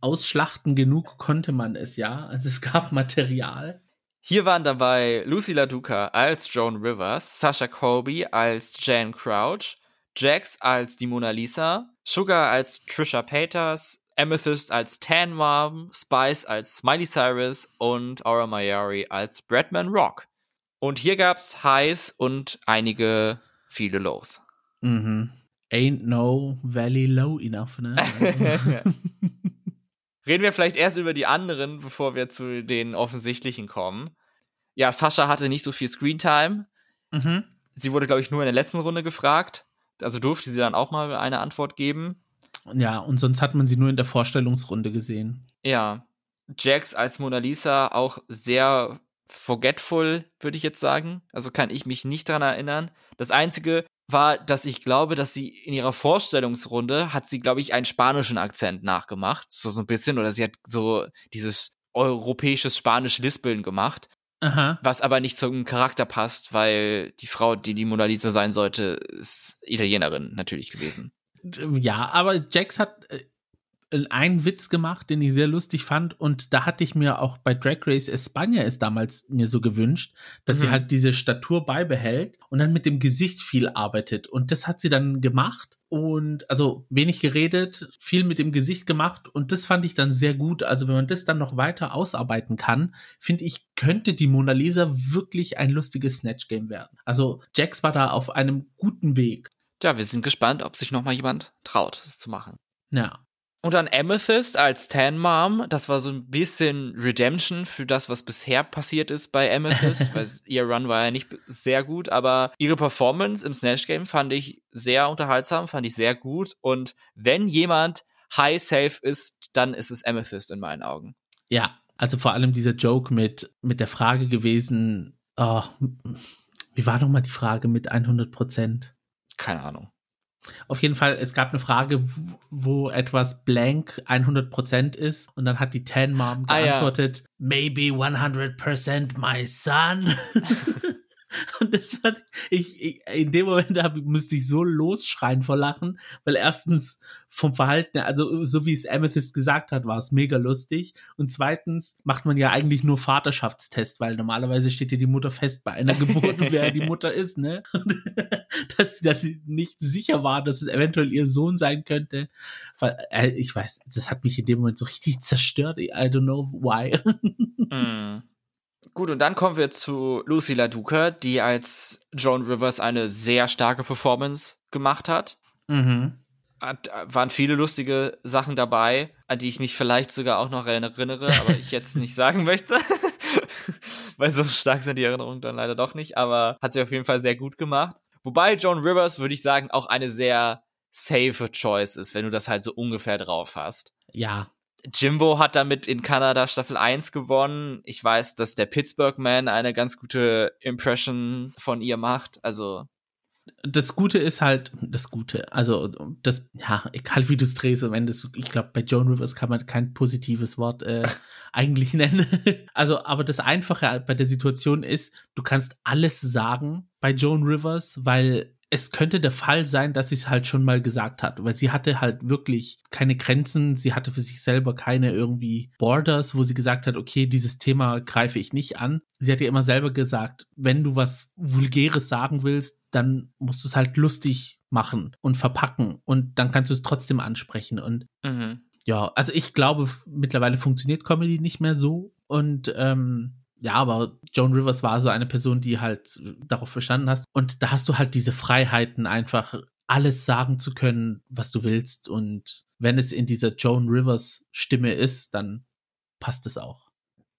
Ausschlachten genug konnte man es ja. Also es gab Material. Hier waren dabei Lucy LaDuca als Joan Rivers, Sasha Colby als Jan Crouch, Jax als die Mona Lisa, Sugar als Trisha Paytas, Amethyst als Tan Mom, Spice als Miley Cyrus und Aura Mayari als Bradman Rock. Und hier gab's Highs und einige viele Lows. Mhm. Ain't no valley low enough, ne? Also, [laughs] [laughs] Reden wir vielleicht erst über die anderen, bevor wir zu den offensichtlichen kommen. Ja, Sascha hatte nicht so viel Screentime. mhm. Sie wurde, glaube ich, nur in der letzten Runde gefragt. Also durfte sie dann auch mal eine Antwort geben. Ja, und sonst hat man sie nur in der Vorstellungsrunde gesehen. Ja. Jax als Mona Lisa auch sehr forgetful, würde ich jetzt sagen. Also kann ich mich nicht dran erinnern. Das Einzige war, dass ich glaube, dass sie in ihrer Vorstellungsrunde hat sie, glaube ich, einen spanischen Akzent nachgemacht. So, so ein bisschen. Oder sie hat so dieses europäisches Spanisch-Lispeln gemacht. Aha. Was aber nicht zum Charakter passt, weil die Frau, die die Mona Lisa sein sollte, ist Italienerin natürlich gewesen. Ja, aber Jax hat äh, einen Witz gemacht, den ich sehr lustig fand. Und da hatte ich mir auch bei Drag Race España es damals mir so gewünscht, dass sie Mhm. halt diese Statur beibehält und dann mit dem Gesicht viel arbeitet. Und das hat sie dann gemacht. Und also wenig geredet, viel mit dem Gesicht gemacht. Und das fand ich dann sehr gut. Also wenn man das dann noch weiter ausarbeiten kann, finde ich, könnte die Mona Lisa wirklich ein lustiges Snatch-Game werden. Also Jax war da auf einem guten Weg. Ja, wir sind gespannt, ob sich noch mal jemand traut, das zu machen. Ja. Und dann Amethyst als Tan Mom, das war so ein bisschen Redemption für das, was bisher passiert ist bei Amethyst, [laughs] weil ihr Run war ja nicht sehr gut, aber ihre Performance im Snatch Game fand ich sehr unterhaltsam, fand ich sehr gut und wenn jemand high safe ist, dann ist es Amethyst in meinen Augen. Ja, also vor allem dieser Joke mit, mit der Frage gewesen, oh, wie war nochmal die Frage mit 100 Prozent? Keine Ahnung. Auf jeden Fall, es gab eine Frage, wo- etwas blank 100 Prozent ist und dann hat die Tan Mom Ah, ja. geantwortet, maybe 100 Percent my son. [laughs] [laughs] Und das fand ich, ich in dem Moment hab, musste ich so losschreien vor Lachen, weil erstens vom Verhalten, also so wie es Amethyst gesagt hat, war es mega lustig. Und zweitens macht man ja eigentlich nur Vaterschaftstest, weil normalerweise steht ja die Mutter fest bei einer Geburt, [laughs] wer die Mutter ist, ne? [laughs] Und dass sie dann nicht sicher war, dass es eventuell ihr Sohn sein könnte. Weil, äh, ich weiß, das hat mich in dem Moment so richtig zerstört. I don't know why. Mm. Gut, und dann kommen wir zu Lucy LaDuca, die als Joan Rivers eine sehr starke Performance gemacht hat. mhm. Hat, waren viele lustige Sachen dabei, an die ich mich vielleicht sogar auch noch erinnere, aber ich jetzt nicht [laughs] sagen möchte. [laughs] Weil so stark sind die Erinnerungen dann leider doch nicht, aber hat sie auf jeden Fall sehr gut gemacht. Wobei Joan Rivers, würde ich sagen, auch eine sehr safe Choice ist, wenn du das halt so ungefähr drauf hast. Ja, Jimbo hat damit in Kanada Staffel 1 gewonnen. Ich weiß, dass der Pittsburgh Man eine ganz gute Impression von ihr macht. Also, das Gute ist halt, das Gute, also das, ja, egal wie du es drehst, am Ende, ich glaube, bei Joan Rivers kann man kein positives Wort äh, [laughs] eigentlich nennen. Also, aber das Einfache bei der Situation ist, du kannst alles sagen bei Joan Rivers, weil es könnte der Fall sein, dass sie es halt schon mal gesagt hat, weil sie hatte halt wirklich keine Grenzen, sie hatte für sich selber keine irgendwie Borders, wo sie gesagt hat, okay, dieses Thema greife ich nicht an. Sie hat ja immer selber gesagt, wenn du was Vulgäres sagen willst, dann musst du es halt lustig machen und verpacken und dann kannst du es trotzdem ansprechen und mhm. ja, also ich glaube, mittlerweile funktioniert Comedy nicht mehr so und ähm, ja, aber Joan Rivers war so eine Person, die halt darauf bestanden hast. Und da hast du halt diese Freiheiten, einfach alles sagen zu können, was du willst. Und wenn es in dieser Joan Rivers Stimme ist, dann passt es auch.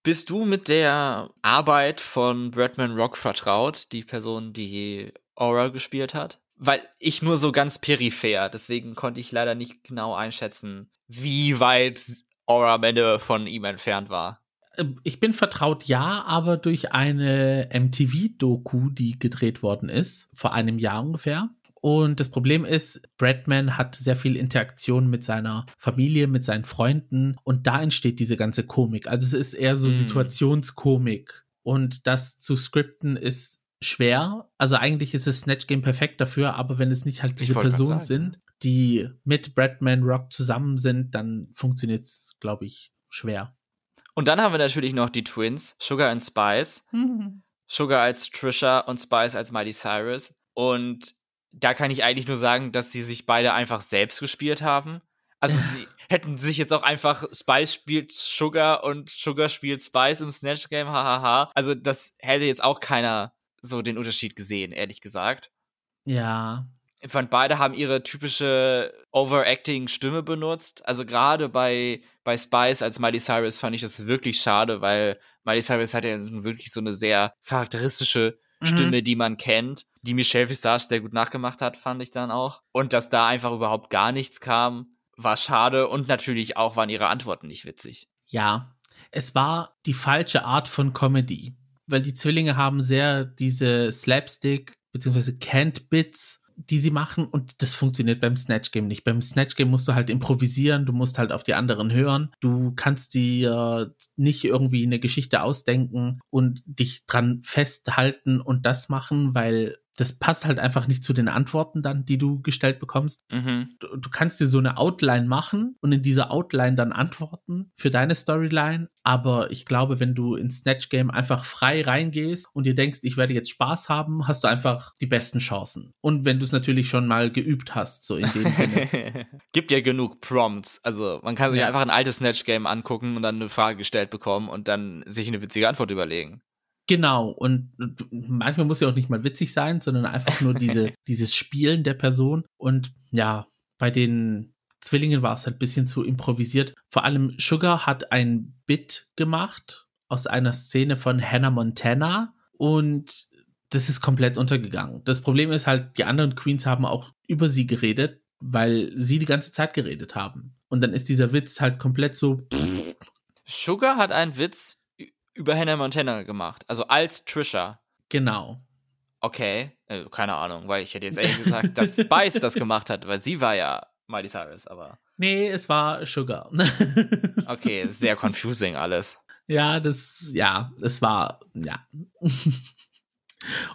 Bist du mit der Arbeit von Bradman Rock vertraut, die Person, die Aura gespielt hat? Weil ich nur so ganz peripher, deswegen konnte ich leider nicht genau einschätzen, wie weit Aura am Ende von ihm entfernt war. Äh, ich bin vertraut, ja, aber durch eine MTV-Doku, die gedreht worden ist, vor einem Jahr ungefähr. Und das Problem ist, Bradman hat sehr viel Interaktion mit seiner Familie, mit seinen Freunden und da entsteht diese ganze Komik. Also es ist eher so mm. Situationskomik. Und das zu skripten ist schwer. Also eigentlich ist es Snatch Game perfekt dafür, aber wenn es nicht halt diese Personen sind, die mit Bradman Rock zusammen sind, dann funktioniert es, glaube ich, schwer. Und dann haben wir natürlich noch die Twins, Sugar und Spice. Mhm. [laughs] Sugar als Trisha und Spice als Miley Cyrus. Und da kann ich eigentlich nur sagen, dass sie sich beide einfach selbst gespielt haben. Also [laughs] sie hätten sich jetzt auch einfach Spice spielt Sugar und Sugar spielt Spice im Snatch Game, hahaha. Also das hätte jetzt auch keiner so den Unterschied gesehen, ehrlich gesagt. Ja. Ich fand, beide haben ihre typische overacting Stimme benutzt. Also gerade bei, bei Spice als Miley Cyrus fand ich das wirklich schade, weil Miley Cyrus hat ja wirklich so eine sehr charakteristische mhm. Stimme, die man kennt, die Michelle Visage sehr gut nachgemacht hat, fand ich dann auch. Und dass da einfach überhaupt gar nichts kam, war schade und natürlich auch waren ihre Antworten nicht witzig. Ja, es war die falsche Art von Comedy weil die Zwillinge haben sehr diese Slapstick bzw. Canned Bits die sie machen und das funktioniert beim Snatch Game nicht. Beim Snatch Game musst du halt improvisieren, du musst halt auf die anderen hören, du kannst dir nicht irgendwie eine Geschichte ausdenken und dich dran festhalten und das machen, weil das passt halt einfach nicht zu den Antworten dann, die du gestellt bekommst. Mhm. Du, du, kannst dir so eine Outline machen und in dieser Outline dann antworten für deine Storyline. Aber ich glaube, wenn du ins Snatch Game einfach frei reingehst und dir denkst, ich werde jetzt Spaß haben, hast du einfach die besten Chancen. Und wenn du es natürlich schon mal geübt hast, so in dem Sinne. [laughs] Gibt ja genug Prompts. Also man kann sich ja. einfach ein altes Snatch Game angucken und dann eine Frage gestellt bekommen und dann sich eine witzige Antwort überlegen. Genau, und manchmal muss ja auch nicht mal witzig sein, sondern einfach nur diese, [laughs] dieses Spielen der Person. Und ja, bei den Zwillingen war es halt ein bisschen zu improvisiert. Vor allem Sugar hat ein Bit gemacht aus einer Szene von Hannah Montana und das ist komplett untergegangen. Das Problem ist halt, die anderen Queens haben auch über sie geredet, weil sie die ganze Zeit geredet haben. Und dann ist dieser Witz halt komplett so. Sugar hat einen Witz über Hannah Montana gemacht. Also als Trisha. Genau. Okay, also, keine Ahnung, weil ich hätte jetzt ehrlich gesagt, dass [laughs] Spice das gemacht hat, weil sie war ja Miley Cyrus, aber. Nee, es war Sugar. [laughs] okay, sehr confusing alles. Ja, das, ja, es war, ja. [laughs]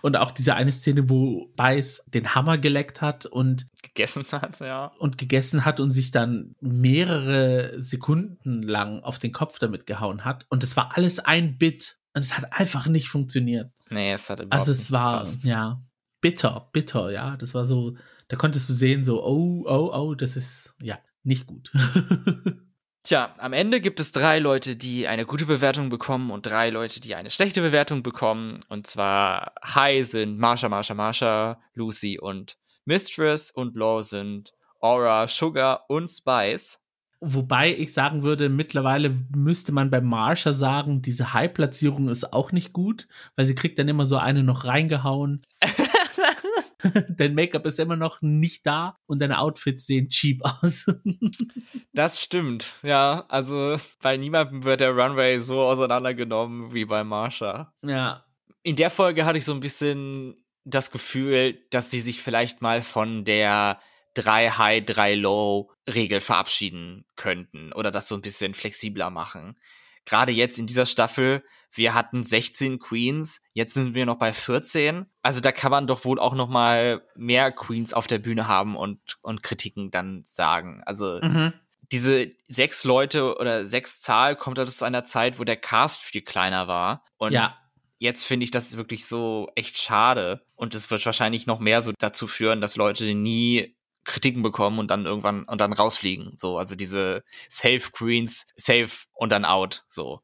Und auch diese eine Szene, wo Beiß den Hammer geleckt hat und gegessen hat, ja. Und gegessen hat und sich dann mehrere Sekunden lang auf den Kopf damit gehauen hat. Und es war alles ein Bit. Und es hat einfach nicht funktioniert. Nee, es hat überhaupt Also es war, gepasst. ja, bitter, bitter, ja. Das war so, da konntest du sehen, so, oh, oh, oh, das ist, ja, nicht gut. [laughs] Tja, am Ende gibt es drei Leute, die eine gute Bewertung bekommen und drei Leute, die eine schlechte Bewertung bekommen. Und zwar High sind Marsha, Marsha, Marsha, Lucy und Mistress und Low sind Aura, Sugar und Spice. Wobei ich sagen würde, mittlerweile müsste man bei Marsha sagen, diese High-Platzierung ist auch nicht gut, weil sie kriegt dann immer so eine noch reingehauen. [laughs] [laughs] Dein Make-up ist immer noch nicht da und deine Outfits sehen cheap aus. [laughs] das stimmt, ja. Also bei niemandem wird der Runway so auseinandergenommen wie bei Marsha. Ja. In der Folge hatte ich so ein bisschen das Gefühl, dass sie sich vielleicht mal von der 3 High, 3 Low Regel verabschieden könnten oder das so ein bisschen flexibler machen. Gerade jetzt in dieser Staffel wir hatten 16 Queens, jetzt sind wir noch bei 14. Also da kann man doch wohl auch noch mal mehr Queens auf der Bühne haben und, und Kritiken dann sagen. Also mhm. diese sechs Leute oder sechs Zahl kommt aus einer Zeit, wo der Cast viel kleiner war. Und ja. jetzt finde ich das wirklich so echt schade. Und es wird wahrscheinlich noch mehr so dazu führen, dass Leute nie Kritiken bekommen und dann irgendwann und dann rausfliegen. So, also diese Safe Queens, safe und dann out. So.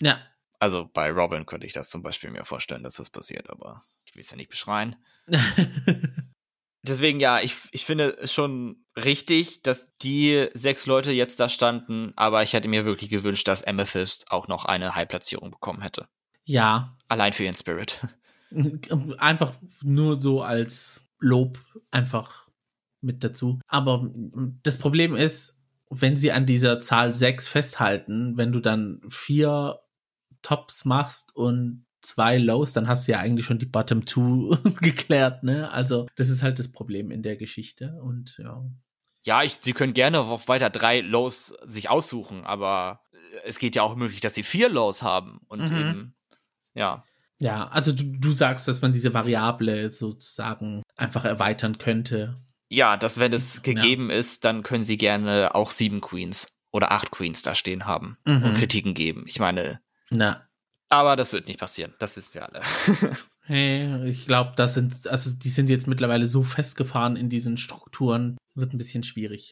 Ja, Also bei Robin könnte ich das zum Beispiel mir vorstellen, dass das passiert, aber ich will es ja nicht beschreien. [laughs] Deswegen ja, ich, ich finde es schon richtig, dass die sechs Leute jetzt da standen, aber ich hätte mir wirklich gewünscht, dass Amethyst auch noch eine High-Platzierung bekommen hätte. Ja. Allein für ihren Spirit. [laughs] Einfach nur so als Lob einfach mit dazu. Aber das Problem ist, wenn sie an dieser Zahl sechs festhalten, wenn du dann vier Tops machst und zwei Lows, dann hast du ja eigentlich schon die Bottom Two [laughs] geklärt, ne? Also, das ist halt das Problem in der Geschichte und ja. Ja, ich, sie können gerne auf weiter drei Lows sich aussuchen, aber es geht ja auch möglich, dass sie vier Lows haben und mhm. eben, ja. Ja, also du, du sagst, dass man diese Variable sozusagen einfach erweitern könnte. Ja, dass wenn es gegeben ja. ist, dann können sie gerne auch sieben Queens oder acht Queens da stehen haben mhm. und Kritiken geben. Ich meine, Na. Aber das wird nicht passieren, das wissen wir alle. [laughs] hey, ich glaube, das sind, also die sind jetzt mittlerweile so festgefahren in diesen Strukturen, wird ein bisschen schwierig.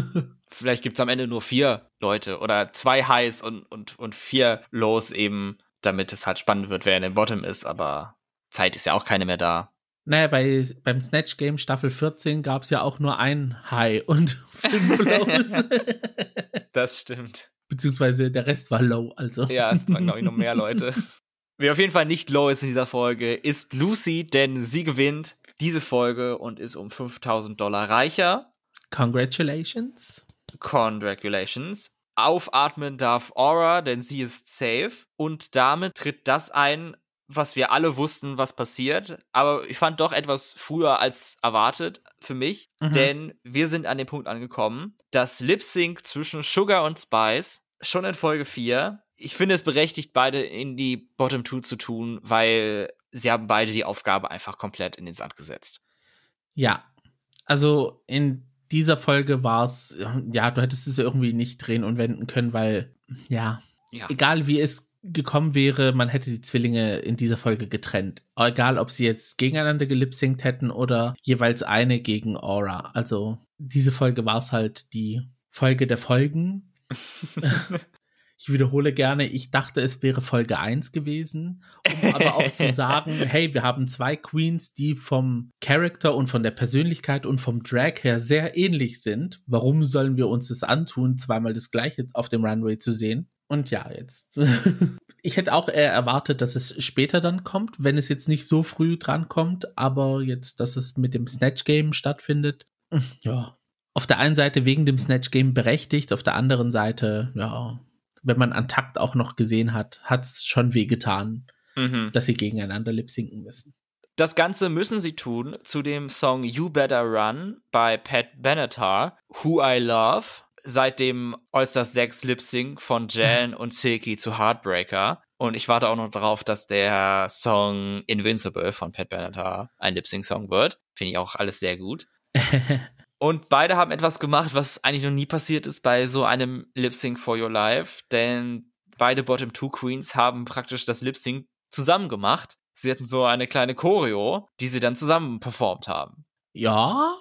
[laughs] Vielleicht gibt es am Ende nur vier Leute oder zwei Highs und, und, und vier Lows eben, damit es halt spannend wird, wer in dem Bottom ist, aber Zeit ist ja auch keine mehr da. Naja, bei, beim Snatch Game Staffel 14 gab es ja auch nur ein High [laughs] und fünf Lows. [laughs] das stimmt. Beziehungsweise der Rest war low, also. Ja, es waren, glaube ich, noch mehr Leute. [laughs] Wer auf jeden Fall nicht low ist in dieser Folge, ist Lucy, denn sie gewinnt diese Folge und ist um 5000 Dollar reicher. Congratulations. Congratulations. Aufatmen darf Aura, denn sie ist safe. Und damit tritt das ein, was wir alle wussten, was passiert. Aber ich fand doch etwas früher als erwartet für mich, mhm. denn wir sind an dem Punkt angekommen, dass Lip Sync zwischen Sugar und Spice schon in Folge 4. Ich finde es berechtigt, beide in die Bottom 2 zu tun, weil sie haben beide die Aufgabe einfach komplett in den Sand gesetzt. Ja, also in dieser Folge war es, ja, du hättest es irgendwie nicht drehen und wenden können, weil, ja, ja. egal wie es gekommen wäre, man hätte die Zwillinge in dieser Folge getrennt. Egal, ob sie jetzt gegeneinander gelipsingt hätten oder jeweils eine gegen Aura. Also diese Folge war es halt die Folge der Folgen. [laughs] ich wiederhole gerne, ich dachte, es wäre Folge 1 gewesen, um aber auch zu [laughs] sagen, hey, wir haben zwei Queens, die vom Charakter und von der Persönlichkeit und vom Drag her sehr ähnlich sind. Warum sollen wir uns das antun, zweimal das gleiche auf dem Runway zu sehen? Und ja, jetzt. [laughs] ich hätte auch eher erwartet, dass es später dann kommt, wenn es jetzt nicht so früh dran kommt, aber jetzt, dass es mit dem Snatch Game stattfindet. Ja. Auf der einen Seite wegen dem Snatch Game berechtigt, auf der anderen Seite, ja, wenn man an Takt auch noch gesehen hat, hat es schon wehgetan, mhm. dass sie gegeneinander lip sinken müssen. Das Ganze müssen sie tun zu dem Song You Better Run bei Pat Benatar, Who I Love seit dem All-Stars 6 Lip Sync von Jan [laughs] und Silky zu Heartbreaker. Und ich warte auch noch darauf, dass der Song Invincible von Pat Benatar ein Lip Sync Song wird. Finde ich auch alles sehr gut. [laughs] und beide haben etwas gemacht, was eigentlich noch nie passiert ist bei so einem Lip Sync for Your Life, denn beide Bottom Two Queens haben praktisch das Lip Sync zusammen gemacht. Sie hatten so eine kleine Choreo, die sie dann zusammen performt haben. Ja,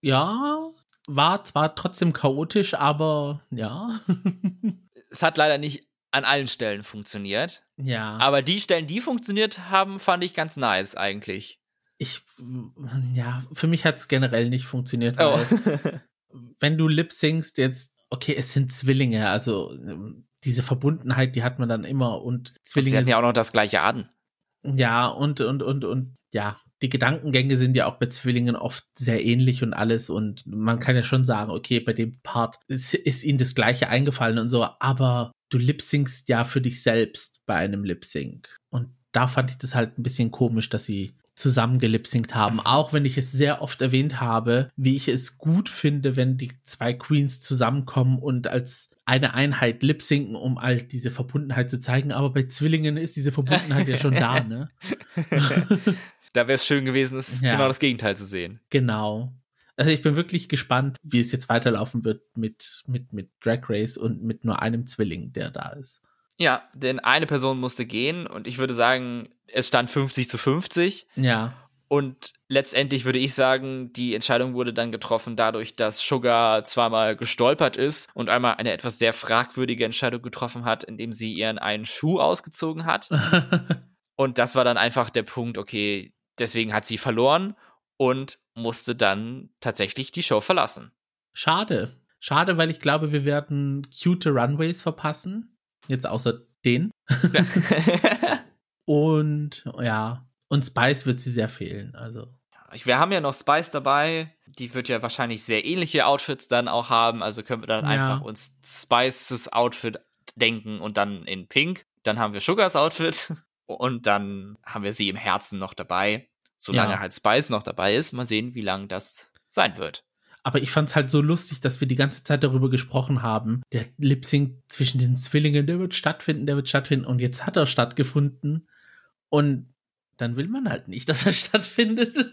ja, war zwar trotzdem chaotisch, aber ja. [laughs] es hat leider nicht an allen Stellen funktioniert. Ja. Aber die Stellen, die funktioniert haben, fand ich ganz nice eigentlich. Ich, ja, für mich hat es generell nicht funktioniert, oh. weil [laughs] wenn du lip singst jetzt, okay, es sind Zwillinge, also diese Verbundenheit, die hat man dann immer und Zwillinge. Und sie hatten ja auch noch das gleiche an. Ja, und, und, und, und, ja, die Gedankengänge sind ja auch bei Zwillingen oft sehr ähnlich und alles und man kann ja schon sagen, okay, bei dem Part ist, ist ihnen das Gleiche eingefallen und so, aber du lipsingst ja für dich selbst bei einem Lipsync und da fand ich das halt ein bisschen komisch, dass sie zusammen gelipsingt haben, auch wenn ich es sehr oft erwähnt habe, wie ich es gut finde, wenn die zwei Queens zusammenkommen und als eine Einheit lipsinken, um halt diese Verbundenheit zu zeigen, aber bei Zwillingen ist diese Verbundenheit ja schon da, ne? [laughs] Da wäre es schön gewesen, es ja. genau das Gegenteil zu sehen. Genau. Also ich bin wirklich gespannt, wie es jetzt weiterlaufen wird mit, mit, mit Drag Race und mit nur einem Zwilling, der da ist. Ja, denn eine Person musste gehen und ich würde sagen, es stand 50 zu 50. Ja. Und letztendlich würde ich sagen, die Entscheidung wurde dann getroffen dadurch, dass Sugar zweimal gestolpert ist und einmal eine etwas sehr fragwürdige Entscheidung getroffen hat, indem sie ihren einen Schuh ausgezogen hat. [laughs] und das war dann einfach der Punkt, okay, deswegen hat sie verloren und musste dann tatsächlich die Show verlassen. Schade. Schade, weil ich glaube, wir werden cute Runways verpassen. Jetzt außer den. [laughs] und ja, und Spice wird sie sehr fehlen. Also. Wir haben ja noch Spice dabei. Die wird ja wahrscheinlich sehr ähnliche Outfits dann auch haben. Also können wir dann ja. einfach uns Spices Outfit denken und dann in Pink. Dann haben wir Sugars Outfit [laughs] und dann haben wir sie im Herzen noch dabei. Solange ja. halt Spice noch dabei ist. Mal sehen, wie lang das sein wird. Aber ich fand es halt so lustig, dass wir die ganze Zeit darüber gesprochen haben. Der Lip Sync zwischen den Zwillingen, der wird stattfinden, der wird stattfinden. Und jetzt hat er stattgefunden. Und dann will man halt nicht, [laughs] dass er stattfindet. [laughs]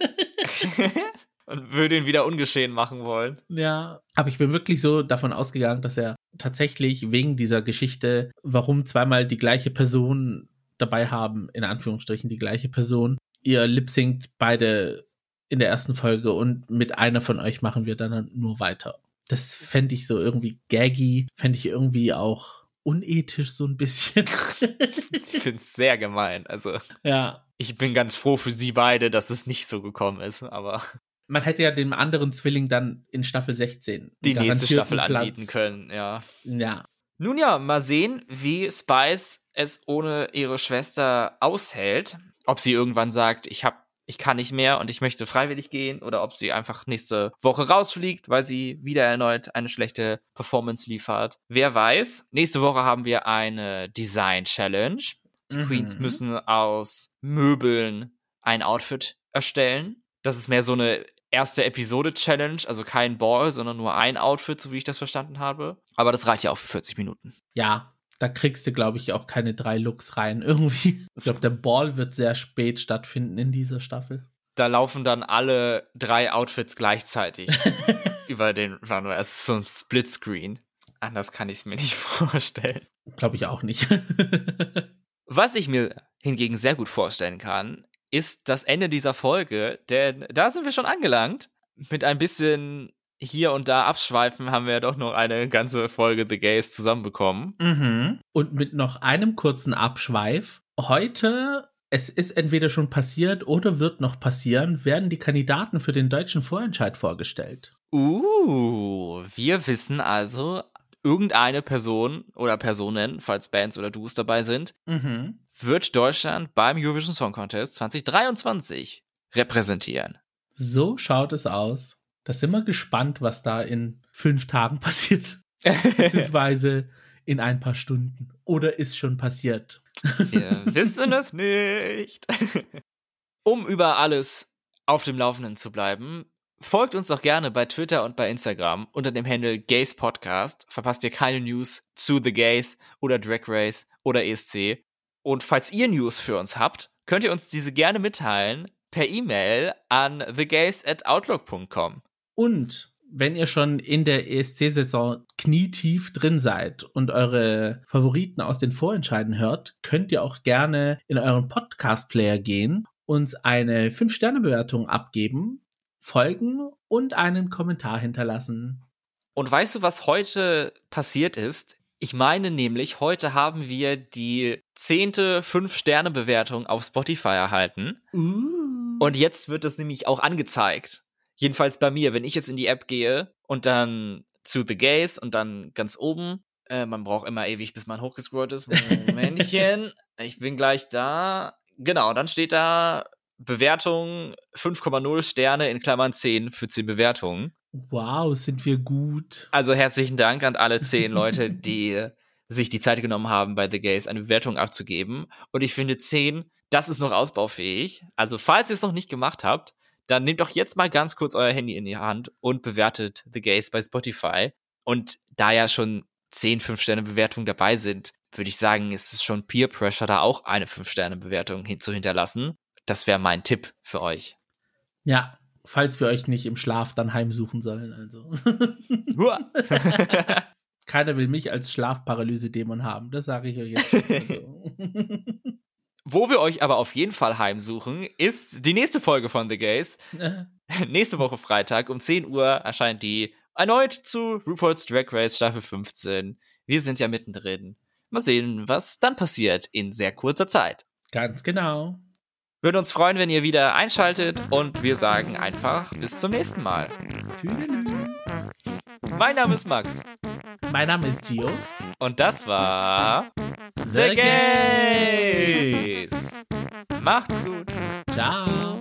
und würde ihn wieder ungeschehen machen wollen. Ja, aber ich bin wirklich so davon ausgegangen, dass er tatsächlich wegen dieser Geschichte, warum zweimal die gleiche Person dabei haben, in Anführungsstrichen die gleiche Person, ihr lip beide in der ersten Folge und mit einer von euch machen wir dann nur weiter. Das fände ich so irgendwie gaggy, fände ich irgendwie auch unethisch so ein bisschen. [laughs] ich finde es sehr gemein. Also, ja. Ich bin ganz froh für sie beide, dass es nicht so gekommen ist, aber. Man hätte ja dem anderen Zwilling dann in Staffel 16 die nächste Staffel Platz. anbieten können, ja. Ja. Nun ja, mal sehen, wie Spice es ohne ihre Schwester aushält. Ob sie irgendwann sagt, ich hab ich kann nicht mehr und ich möchte freiwillig gehen oder ob sie einfach nächste Woche rausfliegt, weil sie wieder erneut eine schlechte Performance liefert. Wer weiß. Nächste Woche haben wir eine Design Challenge. Die mhm. Queens müssen aus Möbeln ein Outfit erstellen. Das ist mehr so eine erste Episode Challenge, also kein Ball, sondern nur ein Outfit, so wie ich das verstanden habe. Aber das reicht ja auch für 40 Minuten. Ja, da kriegst du, glaube ich, auch keine drei Looks rein [laughs] irgendwie. Ich glaube, der Ball wird sehr spät stattfinden in dieser Staffel. Da laufen dann alle drei Outfits gleichzeitig [laughs] über den Runway. Es ist so ein Splitscreen. Anders kann ich es mir nicht [laughs] vorstellen. Glaube ich auch nicht. Was ich mir hingegen sehr gut vorstellen kann, ist das Ende dieser Folge, denn da sind wir schon angelangt. Mit ein bisschen hier und da abschweifen, haben wir ja doch noch eine ganze Folge The Gays zusammenbekommen. Mhm. Und mit noch einem kurzen Abschweif. Heute, es ist entweder schon passiert oder wird noch passieren, werden die Kandidaten für den deutschen Vorentscheid vorgestellt. Uh, wir wissen also, irgendeine Person oder Personen, falls Bands oder Duos dabei sind, mhm. Wird Deutschland beim Eurovision Song Contest 2023 repräsentieren. So schaut es aus. Da sind wir gespannt, was da in fünf Tagen [laughs] passiert. Beziehungsweise in ein paar Stunden. Oder ist schon passiert. Wir wissen es nicht. [laughs] um über alles auf dem Laufenden zu bleiben, folgt uns doch gerne bei Twitter und bei Instagram unter dem Handle Gays Podcast. Verpasst ihr keine News zu The Gays oder Drag Race oder ESC. Und falls ihr News für uns habt, könnt ihr uns diese gerne mitteilen per E-Mail an thegays at outlook.com. Und wenn ihr schon in der ESC-Saison knietief drin seid und eure Favoriten aus den Vorentscheiden hört, könnt ihr auch gerne in euren Podcast-Player gehen, uns eine 5-Sterne-Bewertung abgeben, folgen und einen Kommentar hinterlassen. Und weißt du, was heute passiert ist? Ich meine nämlich, heute haben wir die zehnte 5-Sterne-Bewertung auf Spotify erhalten. Uh. Und jetzt wird es nämlich auch angezeigt. Jedenfalls bei mir, wenn ich jetzt in die App gehe und dann zu The Gays und dann ganz oben, äh, man braucht immer ewig, bis man hochgescrollt ist. [laughs] Momentchen, ich bin gleich da. Genau, dann steht da Bewertung 5,0 Sterne in Klammern 10 für 10 Bewertungen. Wow, sind wir gut. Also herzlichen Dank an alle 10 [laughs] Leute, die sich die Zeit genommen haben, bei The Gays eine Bewertung abzugeben. Und ich finde 10, das ist noch ausbaufähig. Also falls ihr es noch nicht gemacht habt, dann nehmt doch jetzt mal ganz kurz euer Handy in die Hand und bewertet The Gays bei Spotify. Und da ja schon 10 5-Sterne-Bewertungen dabei sind, würde ich sagen, ist es schon Peer Pressure, da auch eine 5-Sterne-Bewertung hin zu hinterlassen. Das wäre mein Tipp für euch. Ja, falls wir euch nicht im Schlaf dann heimsuchen sollen. Also. [laughs] Keiner will mich als Schlafparalyse-Dämon haben, das sage ich euch jetzt. Also. [laughs] Wo wir euch aber auf jeden Fall heimsuchen, ist die nächste Folge von The Gays. [laughs] Nächste Woche Freitag um 10 Uhr erscheint die erneut zu RuPaul's Drag Race Staffel 15. Wir sind ja mittendrin. Mal sehen, was dann passiert in sehr kurzer Zeit. Ganz genau. Würden uns freuen, wenn ihr wieder einschaltet und wir sagen einfach bis zum nächsten Mal. Tüdelü. Mein Name ist Max Mein Name ist Gio. und das war The Gays. Macht's gut. Ciao.